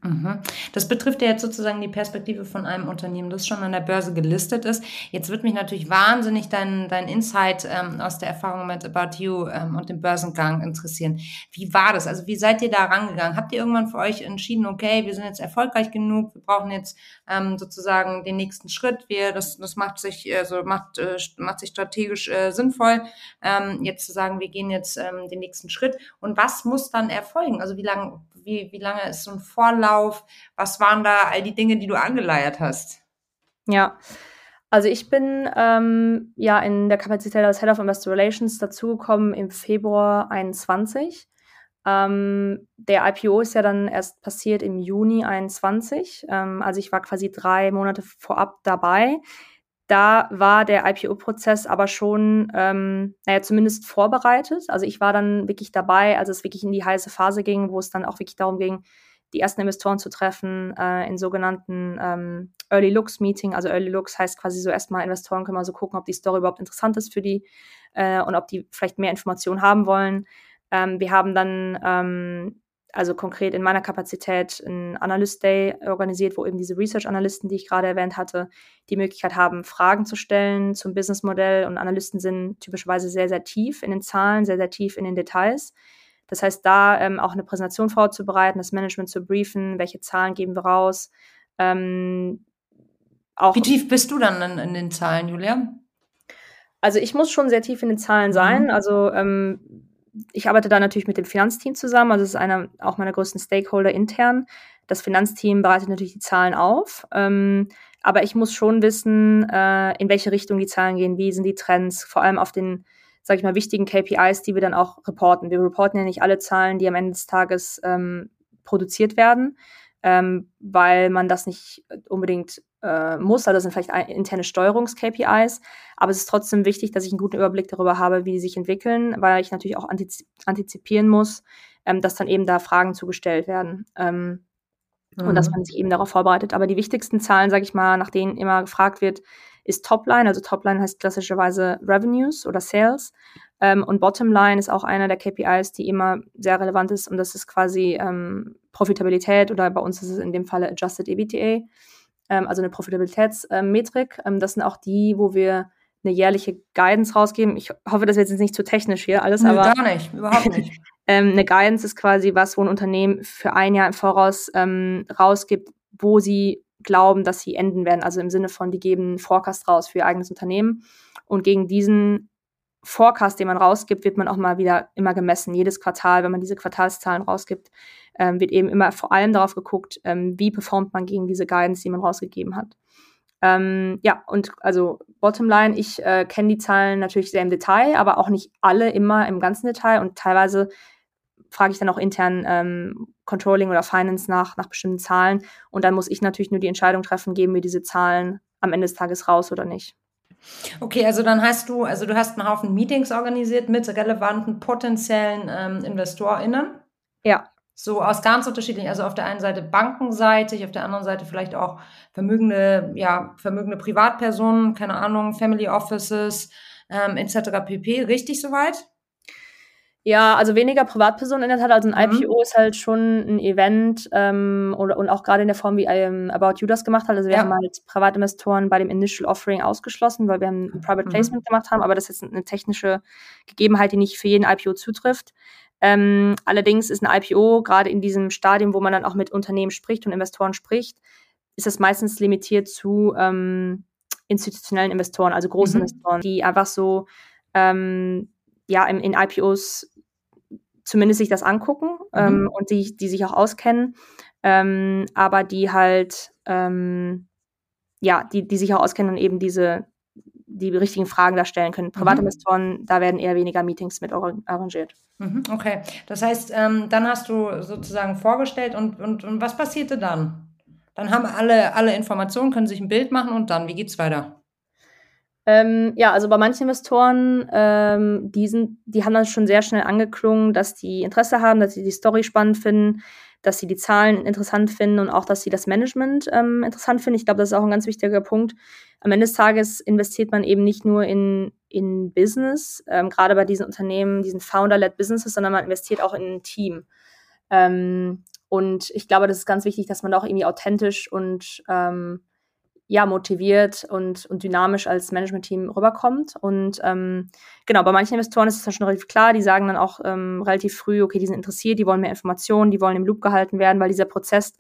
Mhm. Das betrifft ja jetzt sozusagen die Perspektive von einem Unternehmen, das schon an der Börse gelistet ist. Jetzt wird mich natürlich wahnsinnig dein, dein Insight ähm, aus der Erfahrung mit About You ähm, und dem Börsengang interessieren. Wie war das? Also wie seid ihr da rangegangen? Habt ihr irgendwann für euch entschieden, okay, wir sind jetzt erfolgreich genug, wir brauchen jetzt ähm, sozusagen den nächsten Schritt, wir, das, das macht sich, also macht, äh, macht sich strategisch äh, sinnvoll, ähm, jetzt zu sagen, wir gehen jetzt ähm, den nächsten Schritt. Und was muss dann erfolgen? Also wie lange, wie, wie lange ist so ein Vorlauf? Was waren da all die Dinge, die du angeleiert hast? Ja, also ich bin ähm, ja in der Kapazität als Head of Investor Relations dazugekommen im Februar 21. Ähm, der IPO ist ja dann erst passiert im Juni 21. Ähm, also ich war quasi drei Monate vorab dabei. Da war der IPO-Prozess aber schon, ähm, naja, zumindest vorbereitet. Also ich war dann wirklich dabei, als es wirklich in die heiße Phase ging, wo es dann auch wirklich darum ging, die ersten Investoren zu treffen äh, in sogenannten ähm, Early Looks Meeting. Also Early Looks heißt quasi so erstmal Investoren können mal so gucken, ob die Story überhaupt interessant ist für die äh, und ob die vielleicht mehr Informationen haben wollen. Ähm, wir haben dann ähm, also konkret in meiner Kapazität ein Analyst Day organisiert, wo eben diese Research-Analysten, die ich gerade erwähnt hatte, die Möglichkeit haben, Fragen zu stellen zum Businessmodell. Und Analysten sind typischerweise sehr, sehr tief in den Zahlen, sehr, sehr tief in den Details. Das heißt, da ähm, auch eine Präsentation vorzubereiten, das Management zu briefen, welche Zahlen geben wir raus. Ähm, auch Wie tief bist du dann in, in, den Zahlen, Julia? Also ich muss schon sehr tief in den Zahlen sein. Mhm. Also ähm, ich arbeite da natürlich mit dem Finanzteam zusammen, also es ist einer auch meiner größten Stakeholder intern. Das Finanzteam bereitet natürlich die Zahlen auf, ähm, aber ich muss schon wissen, äh, in welche Richtung die Zahlen gehen, wie sind die Trends, vor allem auf den, sage ich mal, wichtigen KPIs, die wir dann auch reporten. Wir reporten ja nicht alle Zahlen, die am Ende des Tages ähm, produziert werden, ähm, weil man das nicht unbedingt äh, muss. Also das sind vielleicht interne Steuerungs-KPIs, aber es ist trotzdem wichtig, dass ich einen guten Überblick darüber habe, wie die sich entwickeln, weil ich natürlich auch antizipieren muss, ähm, dass dann eben da Fragen zugestellt werden. Ähm, mhm. Und dass mhm. man sich eben darauf vorbereitet. Aber die wichtigsten Zahlen, sage ich mal, nach denen immer gefragt wird, ist Topline. Also Topline heißt klassischerweise Revenues oder Sales. Ähm, und Bottomline ist auch einer der KPIs, die immer sehr relevant ist. Und das ist quasi ähm, Profitabilität oder bei uns ist es in dem Falle Adjusted EBITDA, ähm, also eine Profitabilitätsmetrik. Ähm, das sind auch die, wo wir eine jährliche Guidance rausgeben. Ich hoffe, das wird jetzt nicht zu technisch hier alles, nee, aber. Gar nicht, überhaupt nicht. ähm, eine Guidance ist quasi was, wo ein Unternehmen für ein Jahr im Voraus ähm, rausgibt, wo sie glauben, dass sie enden werden. Also im Sinne von, die geben einen Forecast raus für ihr eigenes Unternehmen. Und gegen diesen Forecast, den man rausgibt, wird man auch mal wieder immer gemessen. Jedes Quartal, wenn man diese Quartalszahlen rausgibt, ähm, wird eben immer vor allem darauf geguckt, ähm, wie performt man gegen diese Guidance, die man rausgegeben hat. Ähm, ja, und also Bottomline, ich äh, kenne die Zahlen natürlich sehr im Detail, aber auch nicht alle immer im ganzen Detail und teilweise frage ich dann auch intern ähm, Controlling oder Finance nach, nach bestimmten Zahlen und dann muss ich natürlich nur die Entscheidung treffen, geben wir diese Zahlen am Ende des Tages raus oder nicht. Okay, also dann hast du, also du hast einen Haufen Meetings organisiert mit relevanten potenziellen ähm, InvestorInnen. Ja. So aus ganz unterschiedlichen, also auf der einen Seite bankenseitig, auf der anderen Seite vielleicht auch vermögende, ja, vermögende Privatpersonen, keine Ahnung, Family Offices, ähm, etc. pp. Richtig soweit? Ja, also weniger Privatpersonen in der Tat. Also ein mhm. IPO ist halt schon ein Event ähm, und, und auch gerade in der Form, wie ähm, About You das gemacht hat. Also wir ja. haben halt Privatinvestoren bei dem Initial Offering ausgeschlossen, weil wir ein Private mhm. Placement mhm. gemacht haben, aber das ist eine technische Gegebenheit, die nicht für jeden IPO zutrifft. Ähm, allerdings ist ein IPO gerade in diesem Stadium, wo man dann auch mit Unternehmen spricht und Investoren spricht, ist das meistens limitiert zu ähm, institutionellen Investoren, also großen mhm. Investoren, die einfach so ähm, ja in, in IPOs zumindest sich das angucken mhm. ähm, und die, die sich auch auskennen, ähm, aber die halt, ähm, ja, die, die sich auch auskennen und eben diese, die richtigen Fragen da stellen können. Privatinvestoren, mhm. da werden eher weniger Meetings mit arrangiert. Mhm, okay, das heißt, ähm, dann hast du sozusagen vorgestellt und, und, und was passierte dann? Dann haben alle, alle Informationen, können sich ein Bild machen und dann, wie geht's weiter? Ähm, ja, also bei manchen Investoren, ähm, die, sind, die haben dann schon sehr schnell angeklungen, dass die Interesse haben, dass sie die Story spannend finden, dass sie die Zahlen interessant finden und auch, dass sie das Management ähm, interessant finden. Ich glaube, das ist auch ein ganz wichtiger Punkt. Am Ende des Tages investiert man eben nicht nur in, in Business, ähm, gerade bei diesen Unternehmen, diesen Founder-led Businesses, sondern man investiert auch in ein Team. Ähm, und ich glaube, das ist ganz wichtig, dass man da auch irgendwie authentisch und ähm, ja, motiviert und, und dynamisch als Management-Team rüberkommt. Und ähm, genau, bei manchen Investoren ist es dann schon relativ klar, die sagen dann auch ähm, relativ früh, okay, die sind interessiert, die wollen mehr Informationen, die wollen im Loop gehalten werden, weil dieser Prozess,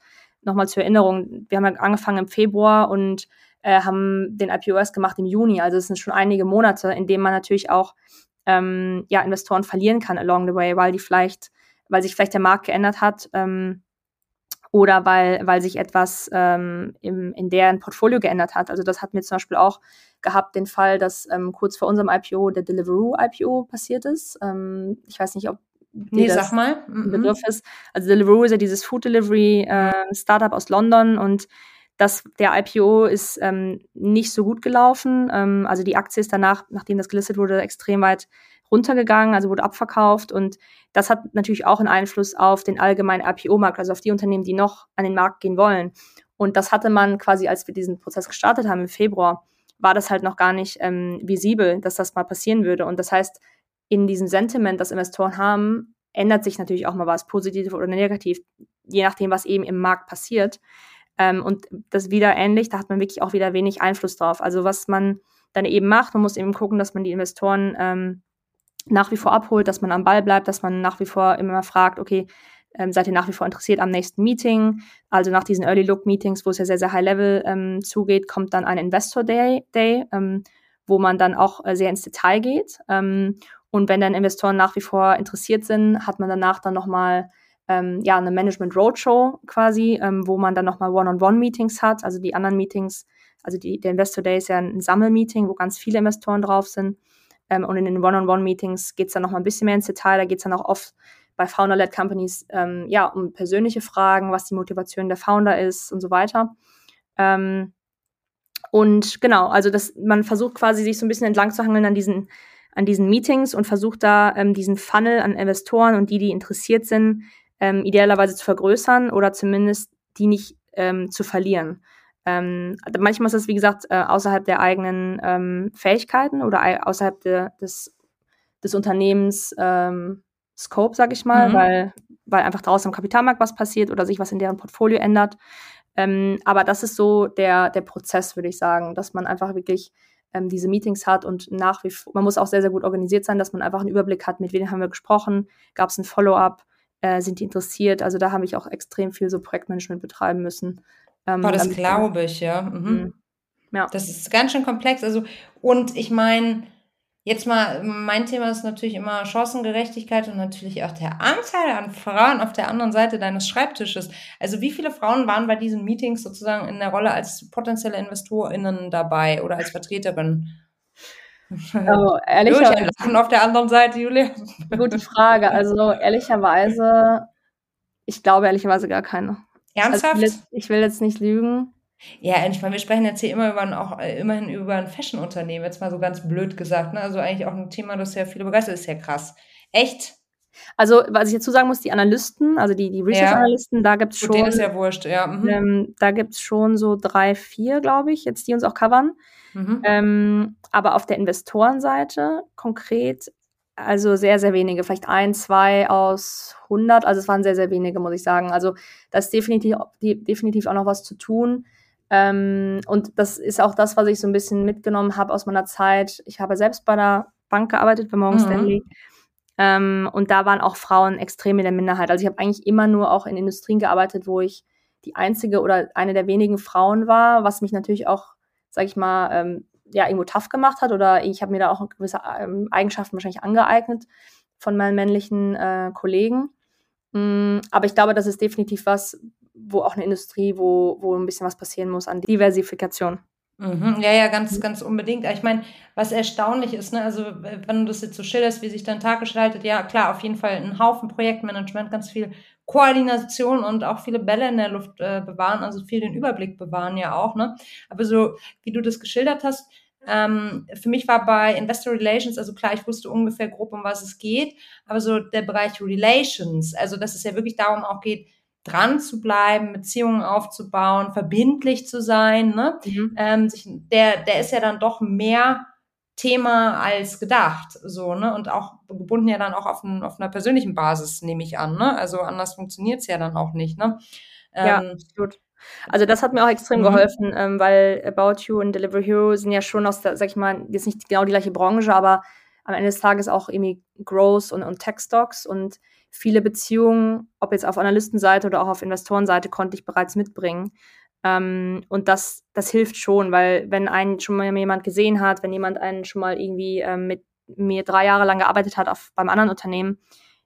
nochmal zur Erinnerung, wir haben ja angefangen im Februar und äh, haben den IPOS gemacht im Juni. Also es sind schon einige Monate, in denen man natürlich auch ähm, ja, Investoren verlieren kann along the way, weil die vielleicht, weil sich vielleicht der Markt geändert hat. Ähm, oder weil, weil sich etwas ähm, im, in deren Portfolio geändert hat. Also das hatten wir zum Beispiel auch gehabt, den Fall, dass ähm, kurz vor unserem IPO der Deliveroo IPO passiert ist. Ähm, ich weiß nicht, ob nee, sag mal. ein mhm. Begriff ist. Also Deliveroo ist ja dieses Food Delivery äh, Startup aus London und das, der IPO ist ähm, nicht so gut gelaufen. Ähm, also die Aktie ist danach, nachdem das gelistet wurde, extrem weit runtergegangen, also wurde abverkauft. Und das hat natürlich auch einen Einfluss auf den allgemeinen IPO-Markt, also auf die Unternehmen, die noch an den Markt gehen wollen. Und das hatte man quasi, als wir diesen Prozess gestartet haben im Februar, war das halt noch gar nicht ähm, visibel, dass das mal passieren würde. Und das heißt, in diesem Sentiment, das Investoren haben, ändert sich natürlich auch mal was, positiv oder negativ, je nachdem, was eben im Markt passiert. Ähm, und das wieder ähnlich, da hat man wirklich auch wieder wenig Einfluss drauf. Also was man dann eben macht, man muss eben gucken, dass man die Investoren ähm, nach wie vor abholt, dass man am Ball bleibt, dass man nach wie vor immer fragt, okay, ähm, seid ihr nach wie vor interessiert am nächsten Meeting? Also nach diesen Early Look Meetings, wo es ja sehr, sehr High Level ähm, zugeht, kommt dann ein Investor Day, Day ähm, wo man dann auch äh, sehr ins Detail geht. Ähm, und wenn dann Investoren nach wie vor interessiert sind, hat man danach dann nochmal ähm, ja, eine Management Roadshow quasi, ähm, wo man dann nochmal One-on-One-Meetings hat. Also die anderen Meetings, also die, der Investor Day ist ja ein Sammelmeeting, wo ganz viele Investoren drauf sind. Ähm, und in den One-on-One-Meetings geht es dann noch mal ein bisschen mehr ins Detail. Da geht es dann auch oft bei Founder-led Companies ähm, ja, um persönliche Fragen, was die Motivation der Founder ist und so weiter. Ähm, und genau, also das, man versucht quasi sich so ein bisschen entlang zu hangeln an diesen, an diesen Meetings und versucht da ähm, diesen Funnel an Investoren und die, die interessiert sind, ähm, idealerweise zu vergrößern oder zumindest die nicht ähm, zu verlieren. Ähm, manchmal ist das, wie gesagt, äh, außerhalb der eigenen ähm, Fähigkeiten oder außerhalb de, des, des Unternehmens ähm, Scope, sag ich mal, mhm. weil, weil einfach draußen am Kapitalmarkt was passiert oder sich was in deren Portfolio ändert. Ähm, aber das ist so der, der Prozess, würde ich sagen, dass man einfach wirklich ähm, diese Meetings hat und nach wie vor, man muss auch sehr, sehr gut organisiert sein, dass man einfach einen Überblick hat, mit wem haben wir gesprochen, gab es ein Follow-up, äh, sind die interessiert. Also da habe ich auch extrem viel so Projektmanagement betreiben müssen. Ähm, Boah, das glaube ich, ja. Mhm. mhm. ja. Das ist ganz schön komplex. Also, und ich meine, Jetzt mal, mein Thema ist natürlich immer Chancengerechtigkeit und natürlich auch der Anteil an Frauen auf der anderen Seite deines Schreibtisches. Also wie viele Frauen waren bei diesen Meetings sozusagen in der Rolle als potenzielle InvestorInnen dabei oder als Vertreterin? Also, ehrlicherweise. Julia, auf der anderen Seite, Julia. Gute Frage. Also, ehrlicherweise, ich glaube ehrlicherweise gar keine. Ernsthaft? Also, ich, will jetzt, nicht lügen. Ja, ich meine, wir sprechen jetzt hier immer über ein, auch äh, immerhin über ein Fashion-Unternehmen, jetzt mal so ganz blöd gesagt. Ne? Also eigentlich auch ein Thema, das ja viele begeistert, ist ja krass. Echt? Also, was ich dazu sagen muss, die Analysten, also die, die Research-Analysten, ja. da gibt es schon. Denen ist ja wurscht, ja. Mhm. Ähm, da gibt es schon so drei, vier, glaube ich, jetzt die uns auch covern. Mhm. Ähm, aber auf der Investorenseite konkret, also sehr, sehr wenige, vielleicht ein, zwei aus 100, also es waren sehr, sehr wenige, muss ich sagen. Also da ist definitiv, definitiv auch noch was zu tun. Ähm, und das ist auch das, was ich so ein bisschen mitgenommen habe aus meiner Zeit. Ich habe selbst bei der Bank gearbeitet, bei Morgan mhm. Stanley. Ähm, und da waren auch Frauen extrem in der Minderheit. Also ich habe eigentlich immer nur auch in Industrien gearbeitet, wo ich die einzige oder eine der wenigen Frauen war, was mich natürlich auch, sag ich mal, ähm, ja, irgendwo tough gemacht hat oder ich habe mir da auch gewisse ähm, Eigenschaften wahrscheinlich angeeignet von meinen männlichen äh, Kollegen. Mm, aber ich glaube, das ist definitiv was, wo auch eine Industrie, wo, wo ein bisschen was passieren muss an Diversifikation. Mhm, ja, ja, ganz, ganz unbedingt. Ich meine, was erstaunlich ist, ne, also wenn du das jetzt so schilderst, wie sich dein Tag gestaltet, ja klar, auf jeden Fall ein Haufen Projektmanagement, ganz viel Koordination und auch viele Bälle in der Luft äh, bewahren, also viel den Überblick bewahren ja auch, ne? Aber so, wie du das geschildert hast, ähm, für mich war bei Investor Relations, also klar, ich wusste ungefähr grob, um was es geht, aber so der Bereich Relations, also dass es ja wirklich darum auch geht, dran zu bleiben, Beziehungen aufzubauen, verbindlich zu sein, ne? Mhm. Ähm, sich, der, der ist ja dann doch mehr Thema als gedacht, so, ne? Und auch gebunden ja dann auch auf, ein, auf einer persönlichen Basis, nehme ich an, ne? Also anders funktioniert es ja dann auch nicht, ne? Ähm, ja, absolut. Also das hat mir auch extrem mhm. geholfen, ähm, weil About You und Delivery Hero sind ja schon aus der, sag ich mal, jetzt nicht genau die gleiche Branche, aber am Ende des Tages auch irgendwie Growth und, und Tech-Stocks und viele Beziehungen, ob jetzt auf Analystenseite oder auch auf Investorenseite, konnte ich bereits mitbringen. Ähm, und das, das hilft schon, weil wenn einen schon mal jemand gesehen hat, wenn jemand einen schon mal irgendwie ähm, mit mir drei Jahre lang gearbeitet hat auf, beim anderen Unternehmen,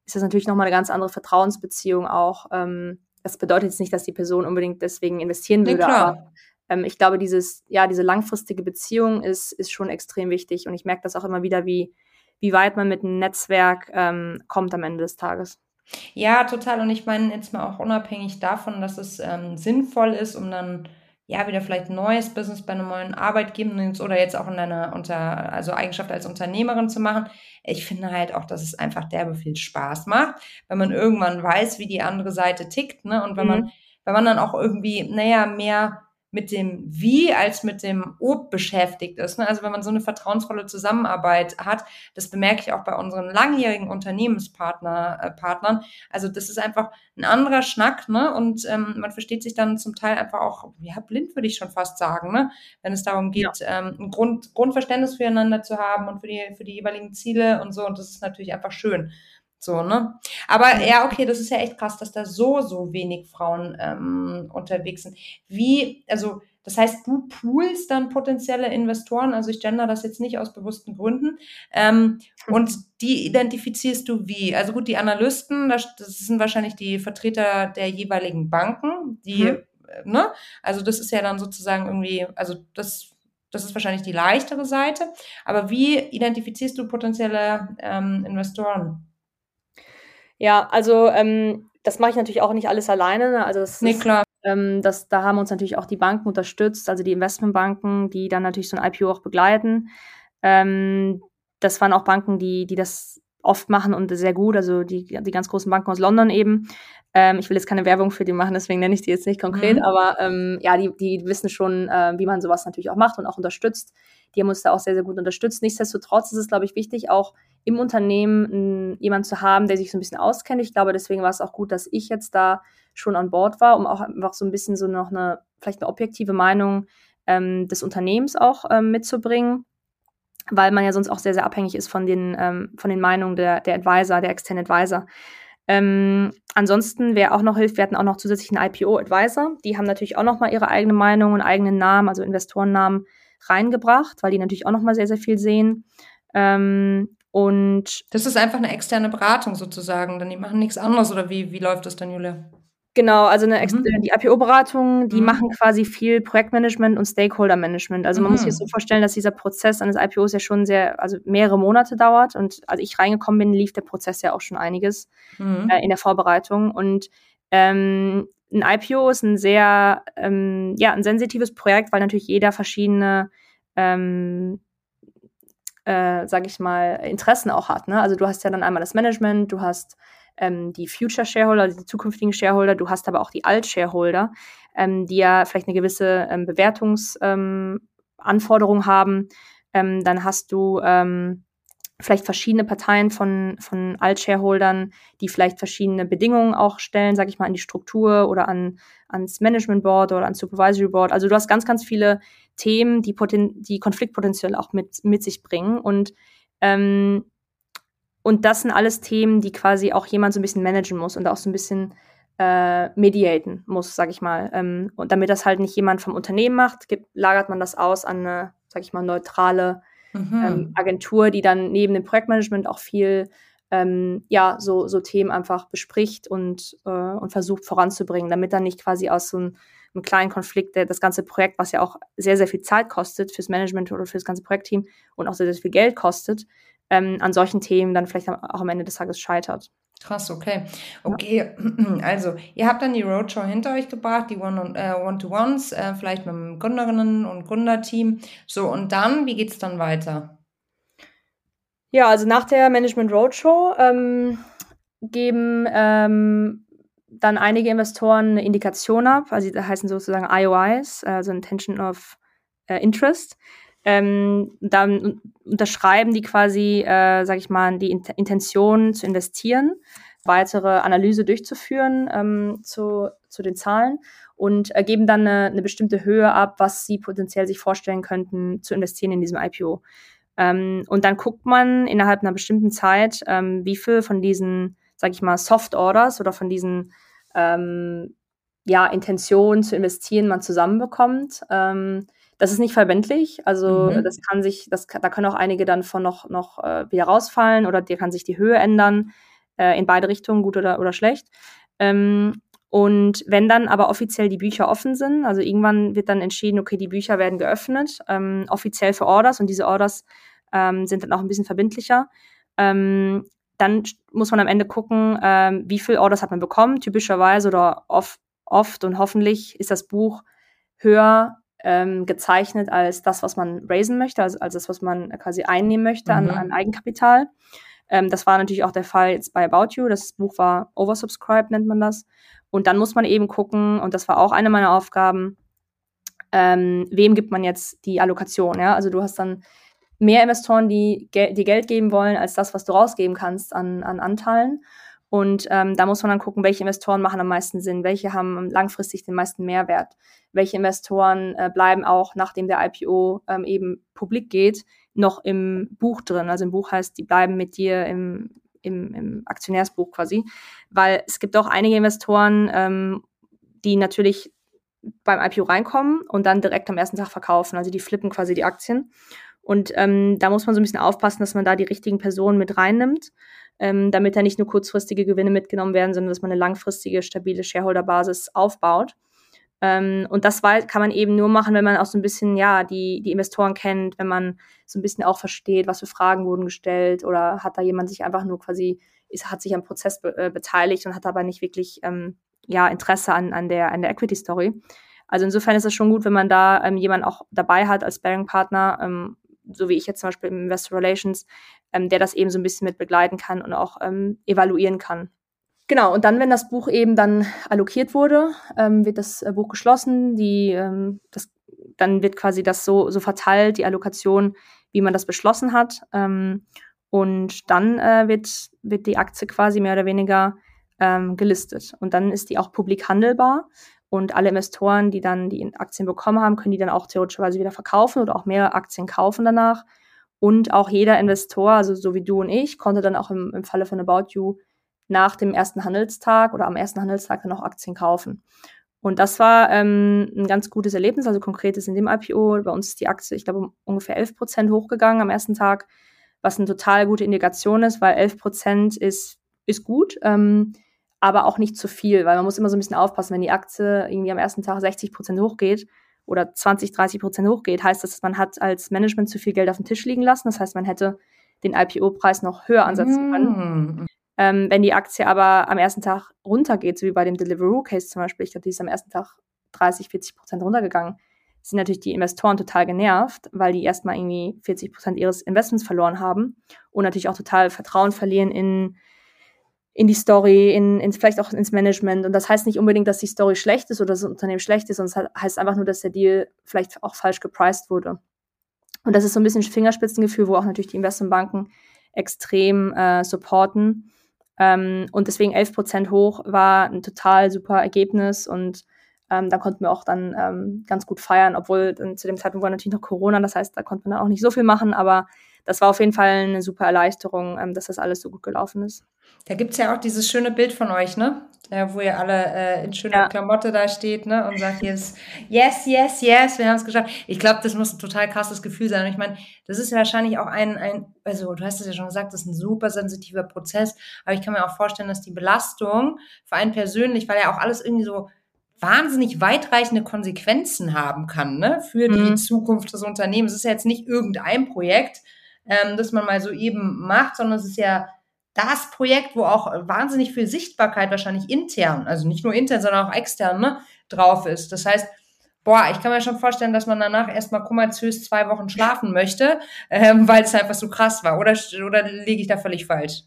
ist das natürlich nochmal eine ganz andere Vertrauensbeziehung auch. Ähm, das bedeutet jetzt nicht, dass die Person unbedingt deswegen investieren würde, ja, aber ähm, ich glaube, dieses, ja, diese langfristige Beziehung ist, ist schon extrem wichtig. Und ich merke das auch immer wieder, wie, wie weit man mit einem Netzwerk ähm, kommt am Ende des Tages. Ja, total. Und ich meine jetzt mal auch unabhängig davon, dass es ähm, sinnvoll ist, um dann ja wieder vielleicht ein neues Business bei einem neuen Arbeitgeber oder jetzt auch in deiner unter also Eigenschaft als Unternehmerin zu machen. Ich finde halt auch, dass es einfach derbe viel Spaß macht, wenn man irgendwann weiß, wie die andere Seite tickt, ne? Und wenn mhm. man wenn man dann auch irgendwie, naja, mehr mit dem Wie als mit dem Ob beschäftigt ist. Ne? Also wenn man so eine vertrauensvolle Zusammenarbeit hat, das bemerke ich auch bei unseren langjährigen Unternehmenspartner, äh, Partnern. Also das ist einfach ein anderer Schnack, ne? Und ähm, man versteht sich dann zum Teil einfach auch, ja, blind würde ich schon fast sagen, ne? Wenn es darum geht, ja. ähm, ein Grund, Grundverständnis füreinander zu haben und für die, für die jeweiligen Ziele und so. Und das ist natürlich einfach schön. So, ne? Aber ja, okay, das ist ja echt krass, dass da so, so wenig Frauen ähm, unterwegs sind. Wie, also, das heißt, du poolst dann potenzielle Investoren, also ich gender das jetzt nicht aus bewussten Gründen, ähm, mhm. und die identifizierst du wie? Also gut, die Analysten, das, das sind wahrscheinlich die Vertreter der jeweiligen Banken, die, mhm. ne? Also das ist ja dann sozusagen irgendwie, also das das ist wahrscheinlich die leichtere Seite. Aber wie identifizierst du potenzielle ähm, Investoren? Ja, also ähm, das mache ich natürlich auch nicht alles alleine. Ne? Also das nee, klar. ähm, das, da haben uns natürlich auch die Banken unterstützt, also die Investmentbanken, die dann natürlich so ein IPO auch begleiten. Ähm, das waren auch Banken, die, die das oft machen und sehr gut, also die, die ganz großen Banken aus London eben. Ähm, ich will jetzt keine Werbung für die machen, deswegen nenne ich die jetzt nicht konkret, mhm. aber ähm, ja, die, die wissen schon, äh, wie man sowas natürlich auch macht und auch unterstützt. Die haben uns da auch sehr, sehr gut unterstützt. Nichtsdestotrotz ist es, glaube ich, wichtig, auch im Unternehmen jemanden zu haben, der sich so ein bisschen auskennt. Ich glaube, deswegen war es auch gut, dass ich jetzt da schon an Bord war, um auch einfach so ein bisschen so noch eine, vielleicht eine objektive Meinung ähm, des Unternehmens auch ähm, mitzubringen weil man ja sonst auch sehr, sehr abhängig ist von den, ähm, von den Meinungen der, der Advisor, der externen Advisor. Ähm, ansonsten, wer auch noch hilft, wir hatten auch noch zusätzlich einen IPO-Advisor. Die haben natürlich auch noch mal ihre eigene Meinung und eigenen Namen, also Investorennamen, reingebracht, weil die natürlich auch noch mal sehr, sehr viel sehen. Ähm, und das ist einfach eine externe Beratung sozusagen, denn die machen nichts anderes oder wie, wie läuft das dann, Julia? Genau, also eine mhm. Äh, die IPO-Beratung, die mhm. machen quasi viel Projektmanagement und Stakeholder-Management. Also man mhm. muss sich so vorstellen, dass dieser Prozess eines IPOs ja schon sehr, also mehrere Monate dauert. Und als ich reingekommen bin, lief der Prozess ja auch schon einiges mhm. äh, in der Vorbereitung. Und ähm, ein IPO ist ein sehr, ähm, ja, ein sensitives Projekt, weil natürlich jeder verschiedene ähm, äh, sage ich mal, Interessen auch hat. Ne? Also du hast ja dann einmal das Management, du hast ähm, die Future Shareholder, die zukünftigen Shareholder, du hast aber auch die Alt Shareholder, ähm, die ja vielleicht eine gewisse ähm, Bewertungsanforderung ähm, haben. Ähm, dann hast du ähm, vielleicht verschiedene Parteien von, von Alt-Shareholdern, die vielleicht verschiedene Bedingungen auch stellen, sage ich mal, an die Struktur oder an, ans Management Board oder ans Supervisory Board. Also du hast ganz, ganz viele Themen, die, poten die konfliktpotenziell auch mit, mit sich bringen. Und ähm, und das sind alles Themen, die quasi auch jemand so ein bisschen managen muss und auch so ein bisschen äh, mediaten muss, sag ich mal. Ähm, und damit das halt nicht jemand vom Unternehmen macht, gibt, lagert man das aus an eine, sag ich mal, neutrale mhm. ähm, Agentur, die dann neben dem Projektmanagement auch viel ähm, ja, so, so Themen einfach bespricht und, äh, und versucht voranzubringen, damit dann nicht quasi aus so einem, einem kleinen Konflikt der, das ganze Projekt, was ja auch sehr, sehr viel Zeit kostet fürs Management oder fürs ganze Projektteam und auch sehr, sehr viel Geld kostet, ähm, an solchen Themen dann vielleicht auch am Ende des Tages scheitert. Krass, okay. Okay, also ihr habt dann die Roadshow hinter euch gebracht, die One-to-Ones, äh, äh, vielleicht mit dem Gründerinnen- und Gründerteam. So, und dann, wie geht es dann weiter? Ja, also nach der Management Roadshow ähm, geben ähm, dann einige Investoren eine Indikation ab, also die heißen sozusagen IOIs, also Intention of äh, Interest. Ähm, dann unterschreiben die quasi, äh, sage ich mal, die Int Intention zu investieren, weitere Analyse durchzuführen ähm, zu, zu den Zahlen und äh, geben dann eine, eine, bestimmte Höhe ab, was sie potenziell sich vorstellen könnten zu investieren in diesem IPO. Ähm, und dann guckt man innerhalb einer bestimmten Zeit, ähm, wie viel von diesen, sage ich mal, Soft Orders oder von diesen ähm, ja, Intentionen zu investieren man zusammenbekommt. Ähm, das ist nicht verbindlich, also mhm. das kann sich, das, da können auch einige dann von noch, noch äh, wieder rausfallen oder dir kann sich die Höhe ändern, äh, in beide Richtungen, gut oder, oder schlecht. Ähm, und wenn dann aber offiziell die Bücher offen sind, also irgendwann wird dann entschieden, okay, die Bücher werden geöffnet, ähm, offiziell für Orders und diese Orders ähm, sind dann auch ein bisschen verbindlicher. Ähm, dann muss man am Ende gucken, ähm, wie viel Orders hat man bekommen, typischerweise oder oft, oft und hoffentlich ist das Buch höher ähm, gezeichnet als das, was man raisen möchte, also als das, was man quasi einnehmen möchte mhm. an, an, Eigenkapital. Ähm, das war natürlich auch der Fall jetzt bei About You. Das Buch war oversubscribed, nennt man das. Und dann muss man eben gucken, und das war auch eine meiner Aufgaben, ähm, wem gibt man jetzt die Allokation. Ja? Also du hast dann mehr Investoren, die dir Geld geben wollen, als das, was du rausgeben kannst an, an Anteilen. Und ähm, da muss man dann gucken, welche Investoren machen am meisten Sinn, welche haben langfristig den meisten Mehrwert, welche Investoren äh, bleiben auch, nachdem der IPO ähm, eben publik geht, noch im Buch drin. Also im Buch heißt, die bleiben mit dir im, im, im Aktionärsbuch quasi. Weil es gibt auch einige Investoren, ähm, die natürlich beim IPO reinkommen und dann direkt am ersten Tag verkaufen. Also die flippen quasi die Aktien. Und ähm, da muss man so ein bisschen aufpassen, dass man da die richtigen Personen mit reinnimmt ähm, damit da nicht nur kurzfristige Gewinne mitgenommen werden, sondern dass man eine langfristige, stabile Shareholder-Basis aufbaut. Ähm, und das kann man eben nur machen, wenn man auch so ein bisschen, ja, die, die Investoren kennt, wenn man so ein bisschen auch versteht, was für Fragen wurden gestellt oder hat da jemand sich einfach nur quasi, ist, hat sich am Prozess be äh, beteiligt und hat aber nicht wirklich, ähm, ja, Interesse an, an der, an der Equity-Story. Also insofern ist es schon gut, wenn man da ähm, jemanden auch dabei hat als Bearing-Partner, ähm, so wie ich jetzt zum Beispiel im Investor Relations, ähm, der das eben so ein bisschen mit begleiten kann und auch ähm, evaluieren kann. Genau, und dann, wenn das Buch eben dann allokiert wurde, ähm, wird das äh, Buch geschlossen, die, ähm, das, dann wird quasi das so, so verteilt, die Allokation, wie man das beschlossen hat. Ähm, und dann äh, wird, wird die Aktie quasi mehr oder weniger ähm, gelistet. Und dann ist die auch publik handelbar. Und alle Investoren, die dann die Aktien bekommen haben, können die dann auch theoretischerweise wieder verkaufen oder auch mehr Aktien kaufen danach. Und auch jeder Investor, also so wie du und ich, konnte dann auch im, im Falle von About You nach dem ersten Handelstag oder am ersten Handelstag dann auch Aktien kaufen. Und das war ähm, ein ganz gutes Erlebnis, also konkret ist in dem IPO, bei uns ist die Aktie, ich glaube, um ungefähr 11 Prozent hochgegangen am ersten Tag, was eine total gute Indikation ist, weil 11 Prozent ist, ist gut. Ähm, aber auch nicht zu viel, weil man muss immer so ein bisschen aufpassen, wenn die Aktie irgendwie am ersten Tag 60 Prozent hochgeht oder 20, 30 Prozent hochgeht, heißt das, man hat als Management zu viel Geld auf dem Tisch liegen lassen. Das heißt, man hätte den IPO-Preis noch höher ansetzen können. Mm. Ähm, wenn die Aktie aber am ersten Tag runtergeht, so wie bei dem Deliveroo-Case zum Beispiel, ich glaube, die ist am ersten Tag 30, 40 Prozent runtergegangen, sind natürlich die Investoren total genervt, weil die erstmal irgendwie 40 Prozent ihres Investments verloren haben und natürlich auch total Vertrauen verlieren in in die Story, in, in, vielleicht auch ins Management. Und das heißt nicht unbedingt, dass die Story schlecht ist oder das Unternehmen schlecht ist, sondern es heißt einfach nur, dass der Deal vielleicht auch falsch gepriced wurde. Und das ist so ein bisschen Fingerspitzengefühl, wo auch natürlich die Investmentbanken extrem äh, supporten. Ähm, und deswegen 11 Prozent hoch war ein total super Ergebnis und ähm, da konnten wir auch dann ähm, ganz gut feiern, obwohl dann zu dem Zeitpunkt war natürlich noch Corona, das heißt, da konnte man dann auch nicht so viel machen, aber das war auf jeden Fall eine super Erleichterung, ähm, dass das alles so gut gelaufen ist. Da gibt es ja auch dieses schöne Bild von euch, ne? Ja, wo ihr alle äh, in schöner ja. Klamotte da steht, ne? Und sagt jetzt, yes, yes, yes, wir haben es geschafft. Ich glaube, das muss ein total krasses Gefühl sein. Und ich meine, das ist ja wahrscheinlich auch ein, ein, also du hast es ja schon gesagt, das ist ein super sensitiver Prozess. Aber ich kann mir auch vorstellen, dass die Belastung für einen persönlich, weil ja auch alles irgendwie so wahnsinnig weitreichende Konsequenzen haben kann, ne? Für die mhm. Zukunft des Unternehmens. Es ist ja jetzt nicht irgendein Projekt, ähm, das man mal so eben macht, sondern es ist ja das Projekt, wo auch wahnsinnig viel Sichtbarkeit wahrscheinlich intern, also nicht nur intern, sondern auch extern, ne, drauf ist. Das heißt, boah, ich kann mir schon vorstellen, dass man danach erstmal kommatiös zwei Wochen schlafen möchte, ähm, weil es einfach so krass war. Oder, oder liege ich da völlig falsch?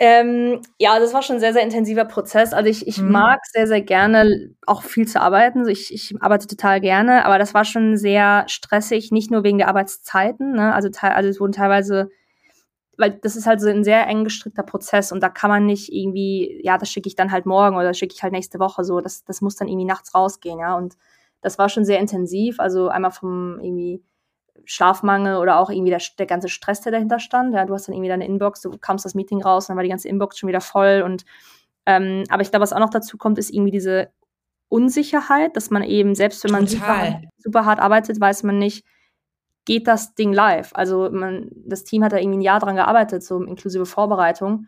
Ähm, ja, das war schon ein sehr, sehr intensiver Prozess. Also ich, ich mhm. mag sehr, sehr gerne auch viel zu arbeiten. Also ich, ich arbeite total gerne, aber das war schon sehr stressig, nicht nur wegen der Arbeitszeiten. Ne? Also, also es wurden teilweise, weil das ist halt so ein sehr eng gestrickter Prozess und da kann man nicht irgendwie, ja, das schicke ich dann halt morgen oder schicke ich halt nächste Woche so. Das, das muss dann irgendwie nachts rausgehen, ja. Und das war schon sehr intensiv. Also einmal vom irgendwie Schlafmangel oder auch irgendwie der, der ganze Stress, der dahinter stand. Ja, du hast dann irgendwie deine Inbox, du kamst das Meeting raus, dann war die ganze Inbox schon wieder voll. Und ähm, aber ich glaube, was auch noch dazu kommt, ist irgendwie diese Unsicherheit, dass man eben, selbst wenn man super, super, hart arbeitet, weiß man nicht, geht das Ding live. Also man, das Team hat da irgendwie ein Jahr dran gearbeitet, so inklusive Vorbereitung.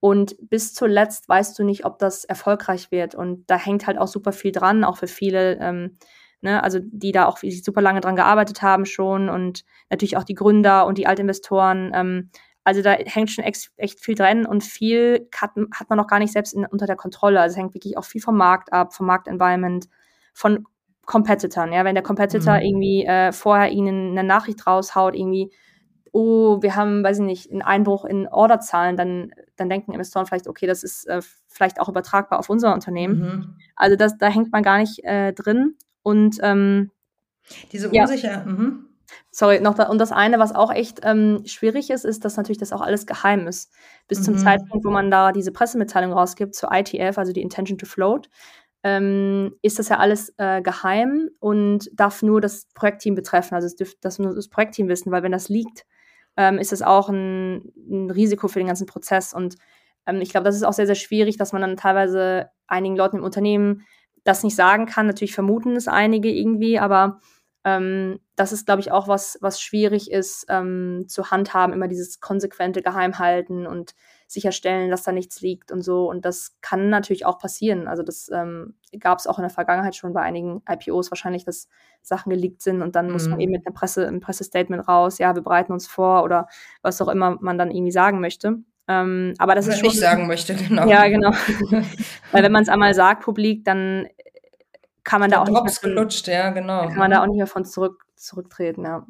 Und bis zuletzt weißt du nicht, ob das erfolgreich wird. Und da hängt halt auch super viel dran, auch für viele. Ähm, ne, also die da auch super lange dran gearbeitet haben schon und natürlich auch die Gründer und die Altinvestoren. Ähm, also da hängt schon echt, echt viel dran und viel hat, hat man noch gar nicht selbst in, unter der Kontrolle. Also es hängt wirklich auch viel vom Markt ab, vom Marktenvironment, von Competitoren. Ja, wenn der Competitor mhm. irgendwie äh, vorher ihnen eine Nachricht raushaut, irgendwie, oh, wir haben, weiß ich nicht, einen Einbruch in Orderzahlen, dann, dann denken Investoren vielleicht, okay, das ist äh, vielleicht auch übertragbar auf unser Unternehmen. Mhm. Also das, da hängt man gar nicht äh, drin. Und ähm, diese Unsicherheit. Ja. Mhm. Sorry, noch da, und das eine, was auch echt ähm, schwierig ist, ist, dass natürlich das auch alles geheim ist. Bis mhm. zum Zeitpunkt, wo man da diese Pressemitteilung rausgibt zur ITF, also die Intention to Float, ähm, ist das ja alles äh, geheim und darf nur das Projektteam betreffen. Also es dürfte das nur das Projektteam wissen, weil wenn das liegt, ähm, ist das auch ein, ein, Risiko für den ganzen Prozess. Und ähm, ich glaube, das ist auch sehr, sehr schwierig, dass man dann teilweise einigen Leuten im Unternehmen das nicht sagen kann. Natürlich vermuten es einige irgendwie, aber ähm, das ist, glaube ich, auch was, was schwierig ist ähm, zu handhaben, immer dieses konsequente Geheimhalten und sicherstellen, dass da nichts liegt und so. Und das kann natürlich auch passieren. Also das ähm, gab es auch in der Vergangenheit schon bei einigen IPOs wahrscheinlich, dass Sachen geleakt sind und dann mhm. muss man mhm. eben mit einer Presse, einem Pressestatement raus, ja, wir bereiten uns vor oder was auch immer man dann irgendwie sagen möchte. Ähm, aber das Oder ist schon. nicht sagen möchte, genau. Ja, genau. Weil wenn man es einmal sagt, publik, dann kann man da auch nicht mehr von, gelutscht, ja, genau. Kann man da auch nicht mehr von zurück, zurücktreten, ja.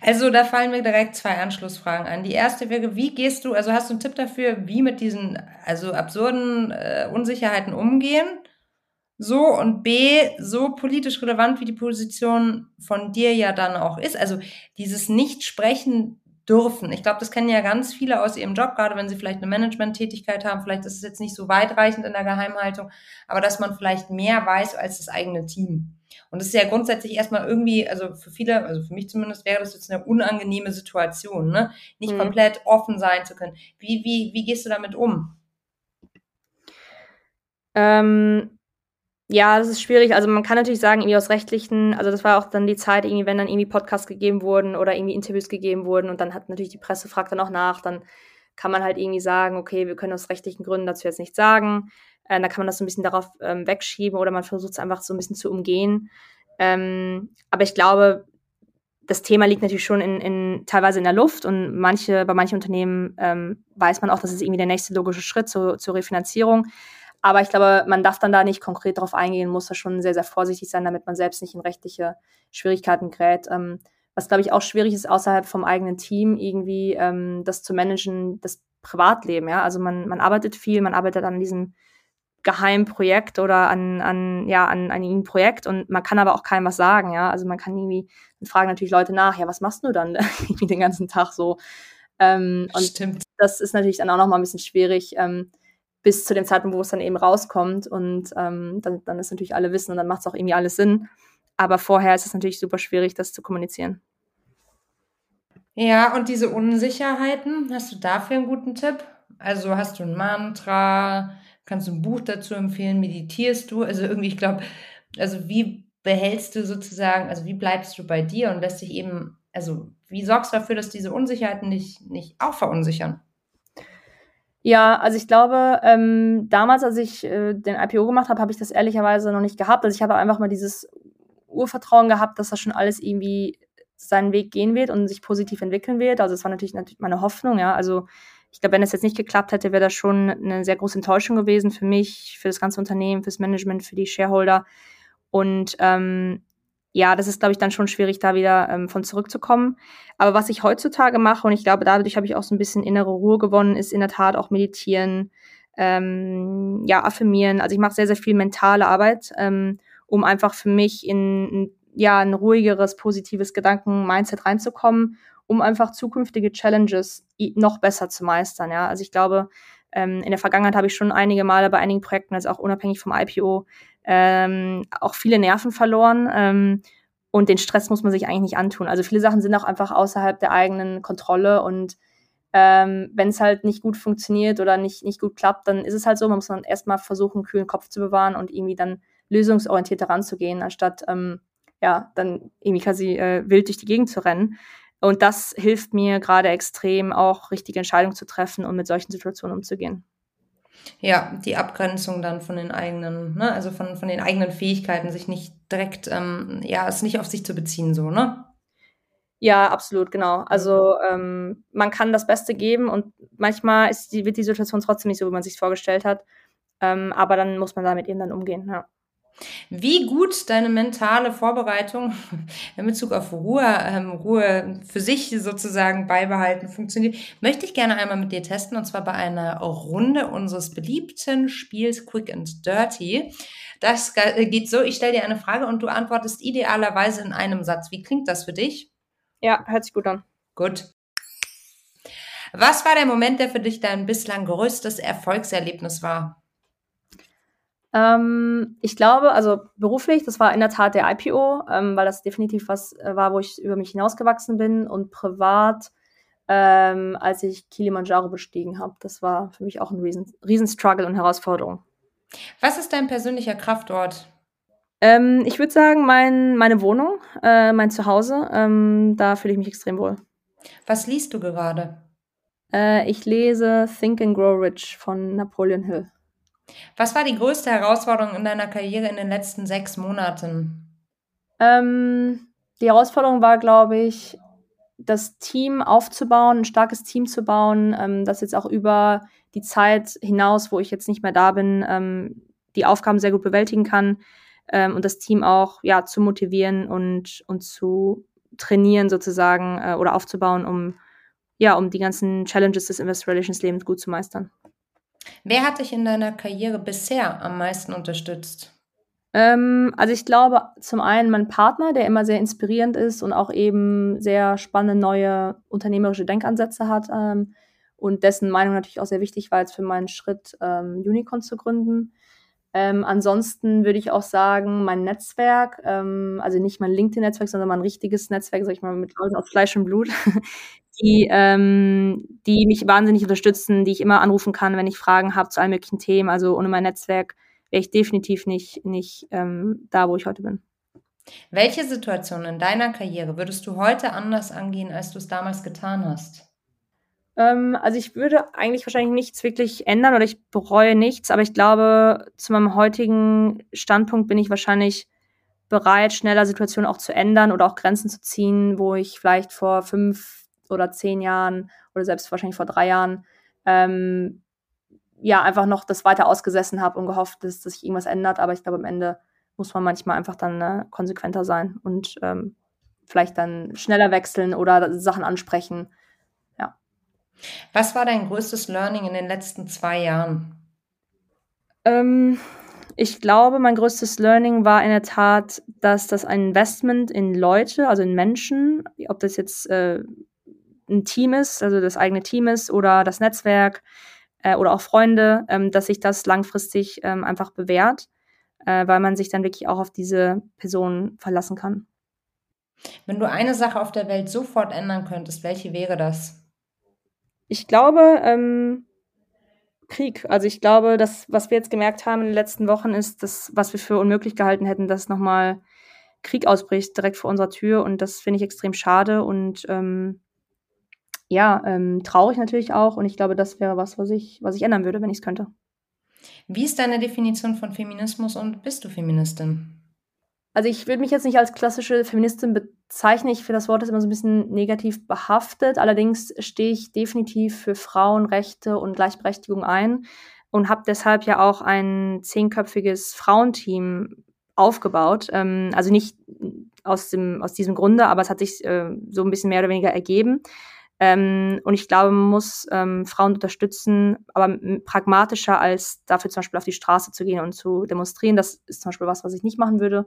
Also da fallen mir direkt zwei Anschlussfragen an. Die erste wäre, wie gehst du, also hast du einen Tipp dafür, wie mit diesen also absurden äh, Unsicherheiten umgehen? So und B, so politisch relevant wie die Position von dir ja dann auch ist. Also dieses Nicht-Sprechen dürfen. Ich glaube, das kennen ja ganz viele aus ihrem Job, gerade wenn sie vielleicht eine Management-Tätigkeit haben. Vielleicht ist es jetzt nicht so weitreichend in der Geheimhaltung, aber dass man vielleicht mehr weiß als das eigene Team. Und das ist ja grundsätzlich erstmal irgendwie, also für viele, also für mich zumindest wäre das jetzt eine unangenehme Situation, ne? Nicht mhm. komplett offen sein zu können. Wie, wie, wie gehst du damit um? Ähm, ja, das ist schwierig. Also man kann natürlich sagen, irgendwie aus rechtlichen, also das war auch dann die Zeit, irgendwie, wenn dann irgendwie Podcasts gegeben wurden oder irgendwie Interviews gegeben wurden und dann hat natürlich die Presse fragt dann auch nach, dann kann man halt irgendwie sagen, okay, wir können aus rechtlichen Gründen dazu jetzt nichts sagen. Äh, da kann man das so ein bisschen darauf ähm, wegschieben oder man versucht es einfach so ein bisschen zu umgehen. Ähm, aber ich glaube, das Thema liegt natürlich schon in, in, teilweise in der Luft und manche, bei manchen Unternehmen ähm, weiß man auch, das ist irgendwie der nächste logische Schritt zu, zur Refinanzierung. Aber ich glaube, man darf dann da nicht konkret darauf eingehen, muss da schon sehr, sehr vorsichtig sein, damit man selbst nicht in rechtliche Schwierigkeiten gerät. Ähm, was, glaube ich, auch schwierig ist, außerhalb vom eigenen Team irgendwie ähm, das zu managen, das Privatleben. Ja? Also man, man arbeitet viel, man arbeitet an diesem geheimen Projekt oder an, an, ja, an, an einem Projekt und man kann aber auch keinem was sagen. Ja? Also man kann irgendwie, dann fragen natürlich Leute nach, ja, was machst du dann irgendwie den ganzen Tag so? Ähm, und Stimmt. das ist natürlich dann auch nochmal ein bisschen schwierig. Ähm, bis zu dem Zeitpunkt, wo es dann eben rauskommt. Und ähm, dann, dann ist natürlich alle wissen und dann macht es auch irgendwie alles Sinn. Aber vorher ist es natürlich super schwierig, das zu kommunizieren. Ja, und diese Unsicherheiten, hast du dafür einen guten Tipp? Also hast du ein Mantra, kannst du ein Buch dazu empfehlen, meditierst du? Also irgendwie, ich glaube, also wie behältst du sozusagen, also wie bleibst du bei dir und lässt dich eben, also wie sorgst du dafür, dass diese Unsicherheiten dich nicht auch verunsichern? Ja, also ich glaube, ähm, damals, als ich äh, den IPO gemacht habe, habe ich das ehrlicherweise noch nicht gehabt. Also ich habe einfach mal dieses Urvertrauen gehabt, dass das schon alles irgendwie seinen Weg gehen wird und sich positiv entwickeln wird. Also es war natürlich, natürlich meine Hoffnung, ja. Also ich glaube, wenn es jetzt nicht geklappt hätte, wäre das schon eine sehr große Enttäuschung gewesen für mich, für das ganze Unternehmen, fürs Management, für die Shareholder. Und ähm, ja, das ist, glaube ich, dann schon schwierig, da wieder ähm, von zurückzukommen. Aber was ich heutzutage mache, und ich glaube, dadurch habe ich auch so ein bisschen innere Ruhe gewonnen, ist in der Tat auch meditieren, ähm, ja, affirmieren. Also ich mache sehr, sehr viel mentale Arbeit, ähm, um einfach für mich in, in ja, ein ruhigeres, positives Gedanken-Mindset reinzukommen, um einfach zukünftige Challenges noch besser zu meistern. Ja, also ich glaube, ähm, in der Vergangenheit habe ich schon einige Male bei einigen Projekten, also auch unabhängig vom IPO, ähm, auch viele Nerven verloren. Ähm, und den Stress muss man sich eigentlich nicht antun. Also viele Sachen sind auch einfach außerhalb der eigenen Kontrolle und ähm, wenn es halt nicht gut funktioniert oder nicht, nicht gut klappt, dann ist es halt so, man muss dann erstmal versuchen, einen kühlen Kopf zu bewahren und irgendwie dann lösungsorientiert heranzugehen, anstatt ähm, ja, dann irgendwie quasi äh, wild durch die Gegend zu rennen. Und das hilft mir gerade extrem, auch richtige Entscheidungen zu treffen und mit solchen Situationen umzugehen. Ja, die Abgrenzung dann von den eigenen, ne, also von, von den eigenen Fähigkeiten, sich nicht direkt, ähm, ja, es nicht auf sich zu beziehen, so, ne? Ja, absolut, genau. Also ähm, man kann das Beste geben und manchmal ist die, wird die Situation trotzdem nicht so, wie man sich vorgestellt hat. Ähm, aber dann muss man damit eben dann umgehen, ja. Wie gut deine mentale Vorbereitung in Bezug auf Ruhe, ähm, Ruhe für sich sozusagen beibehalten funktioniert, möchte ich gerne einmal mit dir testen und zwar bei einer Runde unseres beliebten Spiels Quick and Dirty. Das geht so, ich stelle dir eine Frage und du antwortest idealerweise in einem Satz. Wie klingt das für dich? Ja, hört sich gut an. Gut. Was war der Moment, der für dich dein bislang größtes Erfolgserlebnis war? Ähm, ich glaube, also beruflich, das war in der Tat der IPO, ähm, weil das definitiv was äh, war, wo ich über mich hinausgewachsen bin und privat, ähm, als ich Kilimanjaro bestiegen habe. Das war für mich auch ein riesen, riesen Struggle und Herausforderung. Was ist dein persönlicher Kraftort? Ähm, ich würde sagen, mein, meine Wohnung, äh, mein Zuhause, ähm, da fühle ich mich extrem wohl. Was liest du gerade? Äh, ich lese Think and Grow Rich von Napoleon Hill. Was war die größte Herausforderung in deiner Karriere in den letzten sechs Monaten? Ähm, die Herausforderung war, glaube ich, das Team aufzubauen, ein starkes Team zu bauen, ähm, das jetzt auch über die Zeit hinaus, wo ich jetzt nicht mehr da bin, ähm, die Aufgaben sehr gut bewältigen kann ähm, und das Team auch ja zu motivieren und, und zu, trainieren sozusagen äh, oder aufzubauen, um ja, um die ganzen Challenges des Investor Relations Lebens gut zu meistern. Wer hat dich in deiner Karriere bisher am meisten unterstützt? Ähm, also ich glaube zum einen mein Partner, der immer sehr inspirierend ist und auch eben sehr spannende neue unternehmerische Denkansätze hat ähm, und dessen Meinung natürlich auch sehr wichtig war jetzt für meinen Schritt, ähm, Unicorn zu gründen. Ähm, ansonsten würde ich auch sagen, mein Netzwerk, ähm, also nicht mein LinkedIn-Netzwerk, sondern mein richtiges Netzwerk, sag ich mal, mit Leuten aus Fleisch und Blut, die, ähm, die mich wahnsinnig unterstützen, die ich immer anrufen kann, wenn ich Fragen habe zu allen möglichen Themen. Also ohne mein Netzwerk wäre ich definitiv nicht, nicht ähm, da, wo ich heute bin. Welche Situation in deiner Karriere würdest du heute anders angehen, als du es damals getan hast? Ähm, also ich würde eigentlich wahrscheinlich nichts wirklich ändern oder ich bereue nichts, aber ich glaube, zu meinem heutigen Standpunkt bin ich wahrscheinlich bereit, schneller Situationen auch zu ändern oder auch Grenzen zu ziehen, wo ich vielleicht vor fünf oder zehn Jahren oder selbst wahrscheinlich vor drei Jahren ähm, ja einfach noch das weiter ausgesessen habe und gehofft, dass, dass sich irgendwas ändert. Aber ich glaube, am Ende muss man manchmal einfach dann äh, konsequenter sein und ähm, vielleicht dann schneller wechseln oder Sachen ansprechen. Ja. Was war dein größtes Learning in den letzten zwei Jahren? Ähm, ich glaube, mein größtes Learning war in der Tat, dass das ein Investment in Leute, also in Menschen, ob das jetzt äh, ein Team ist, also das eigene Team ist oder das Netzwerk, äh, oder auch Freunde, ähm, dass sich das langfristig ähm, einfach bewährt, äh, weil man sich dann wirklich auch auf diese Person verlassen kann. Wenn du eine Sache auf der Welt sofort ändern könntest, welche wäre das? Ich glaube, ähm, Krieg. Also ich glaube, das, was wir jetzt gemerkt haben in den letzten Wochen, ist, dass, was wir für unmöglich gehalten hätten, dass nochmal Krieg ausbricht direkt vor unserer Tür. Und das finde ich extrem schade. Und ähm, ja, ähm, traurig natürlich auch. Und ich glaube, das wäre was, was ich, was ich ändern würde, wenn ich es könnte. Wie ist deine Definition von Feminismus und bist du Feministin? Also ich würde mich jetzt nicht als klassische Feministin bezeichnen. Ich finde, das Wort ist immer so ein bisschen negativ behaftet. Allerdings stehe ich definitiv für Frauenrechte und Gleichberechtigung ein und habe deshalb ja auch ein zehnköpfiges Frauenteam aufgebaut. Ähm, also nicht aus, dem, aus diesem Grunde, aber es hat sich äh, so ein bisschen mehr oder weniger ergeben. Ähm, und ich glaube, man muss ähm, Frauen unterstützen, aber pragmatischer als dafür zum Beispiel auf die Straße zu gehen und zu demonstrieren. Das ist zum Beispiel was, was ich nicht machen würde,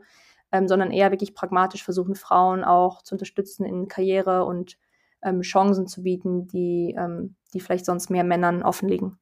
ähm, sondern eher wirklich pragmatisch versuchen, Frauen auch zu unterstützen in Karriere und ähm, Chancen zu bieten, die, ähm, die vielleicht sonst mehr Männern offen liegen.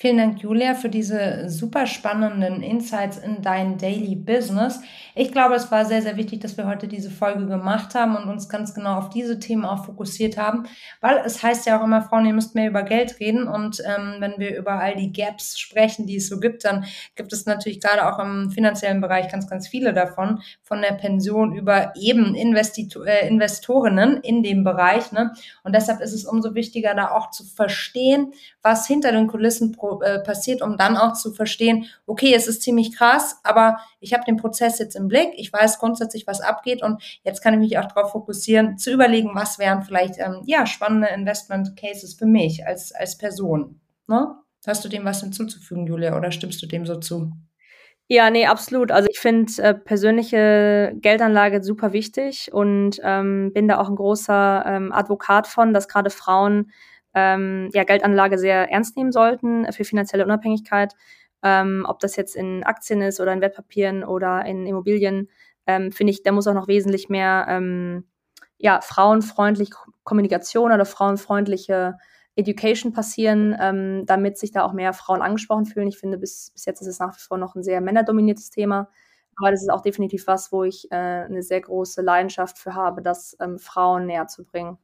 Vielen Dank, Julia, für diese super spannenden Insights in dein Daily Business. Ich glaube, es war sehr, sehr wichtig, dass wir heute diese Folge gemacht haben und uns ganz genau auf diese Themen auch fokussiert haben, weil es heißt ja auch immer, Frauen, ihr müsst mehr über Geld reden und ähm, wenn wir über all die Gaps sprechen, die es so gibt, dann gibt es natürlich gerade auch im finanziellen Bereich ganz, ganz viele davon, von der Pension über eben Investito äh, Investorinnen in dem Bereich. Ne? Und deshalb ist es umso wichtiger, da auch zu verstehen, was hinter den Kulissen äh, passiert, um dann auch zu verstehen, okay, es ist ziemlich krass, aber ich habe den Prozess jetzt im Blick, ich weiß grundsätzlich, was abgeht und jetzt kann ich mich auch darauf fokussieren, zu überlegen, was wären vielleicht ähm, ja spannende Investment Cases für mich als als Person. Ne? Hast du dem was hinzuzufügen, Julia, oder stimmst du dem so zu? Ja, nee, absolut. Also ich finde äh, persönliche Geldanlage super wichtig und ähm, bin da auch ein großer ähm, Advokat von, dass gerade Frauen ähm, ja, Geldanlage sehr ernst nehmen sollten für finanzielle Unabhängigkeit. Ähm, ob das jetzt in Aktien ist oder in Wertpapieren oder in Immobilien, ähm, finde ich, da muss auch noch wesentlich mehr ähm, ja, frauenfreundliche Kommunikation oder frauenfreundliche Education passieren, ähm, damit sich da auch mehr Frauen angesprochen fühlen. Ich finde, bis, bis jetzt ist es nach wie vor noch ein sehr männerdominiertes Thema. Aber das ist auch definitiv was, wo ich äh, eine sehr große Leidenschaft für habe, das ähm, Frauen näher zu bringen.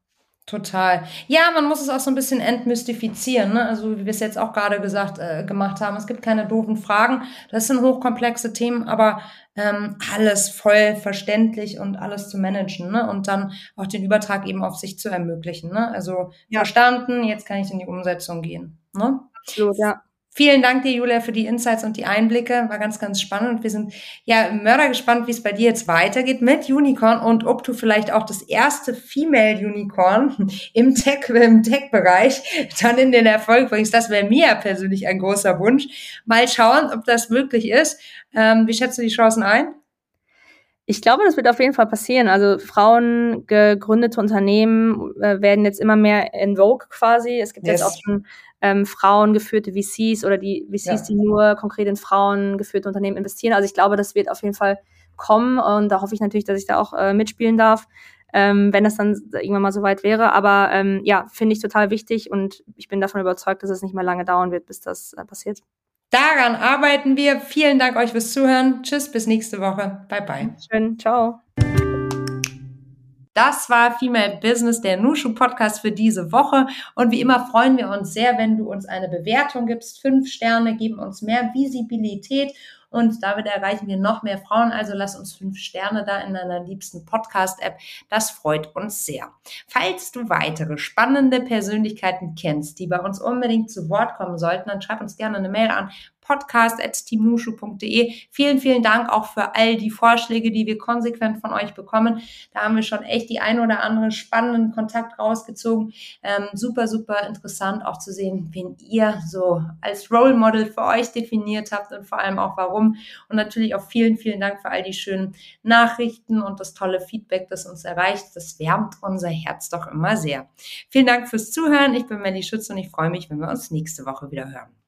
Total. Ja, man muss es auch so ein bisschen entmystifizieren, ne? Also wie wir es jetzt auch gerade gesagt äh, gemacht haben. Es gibt keine doofen Fragen. Das sind hochkomplexe Themen, aber ähm, alles voll verständlich und alles zu managen, ne? Und dann auch den Übertrag eben auf sich zu ermöglichen, ne? Also ja. verstanden, jetzt kann ich in die Umsetzung gehen. Ne? Absolut, ja. Vielen Dank dir, Julia, für die Insights und die Einblicke. War ganz, ganz spannend. Wir sind ja mörder gespannt, wie es bei dir jetzt weitergeht mit Unicorn und ob du vielleicht auch das erste Female Unicorn im Tech, im Tech-Bereich dann in den Erfolg bringst. Das wäre mir persönlich ein großer Wunsch. Mal schauen, ob das möglich ist. Ähm, wie schätzt du die Chancen ein? Ich glaube, das wird auf jeden Fall passieren. Also Frauen gegründete Unternehmen äh, werden jetzt immer mehr in Vogue quasi. Es gibt yes. jetzt auch schon ähm, frauengeführte VCs oder die VCs, ja. die nur konkret in frauengeführte Unternehmen investieren. Also ich glaube, das wird auf jeden Fall kommen und da hoffe ich natürlich, dass ich da auch äh, mitspielen darf, ähm, wenn das dann irgendwann mal soweit wäre. Aber ähm, ja, finde ich total wichtig und ich bin davon überzeugt, dass es nicht mehr lange dauern wird, bis das äh, passiert. Daran arbeiten wir. Vielen Dank euch fürs Zuhören. Tschüss, bis nächste Woche. Bye, bye. Schön, ciao. Das war Female Business, der Nushu Podcast für diese Woche. Und wie immer freuen wir uns sehr, wenn du uns eine Bewertung gibst. Fünf Sterne geben uns mehr Visibilität und damit erreichen wir noch mehr Frauen. Also lass uns fünf Sterne da in deiner liebsten Podcast-App. Das freut uns sehr. Falls du weitere spannende Persönlichkeiten kennst, die bei uns unbedingt zu Wort kommen sollten, dann schreib uns gerne eine Mail an podcast.teamnushu.de. Vielen, vielen Dank auch für all die Vorschläge, die wir konsequent von euch bekommen. Da haben wir schon echt die ein oder andere spannenden Kontakt rausgezogen. Ähm, super, super interessant auch zu sehen, wen ihr so als Role Model für euch definiert habt und vor allem auch warum. Und natürlich auch vielen, vielen Dank für all die schönen Nachrichten und das tolle Feedback, das uns erreicht. Das wärmt unser Herz doch immer sehr. Vielen Dank fürs Zuhören. Ich bin Melly Schütz und ich freue mich, wenn wir uns nächste Woche wieder hören.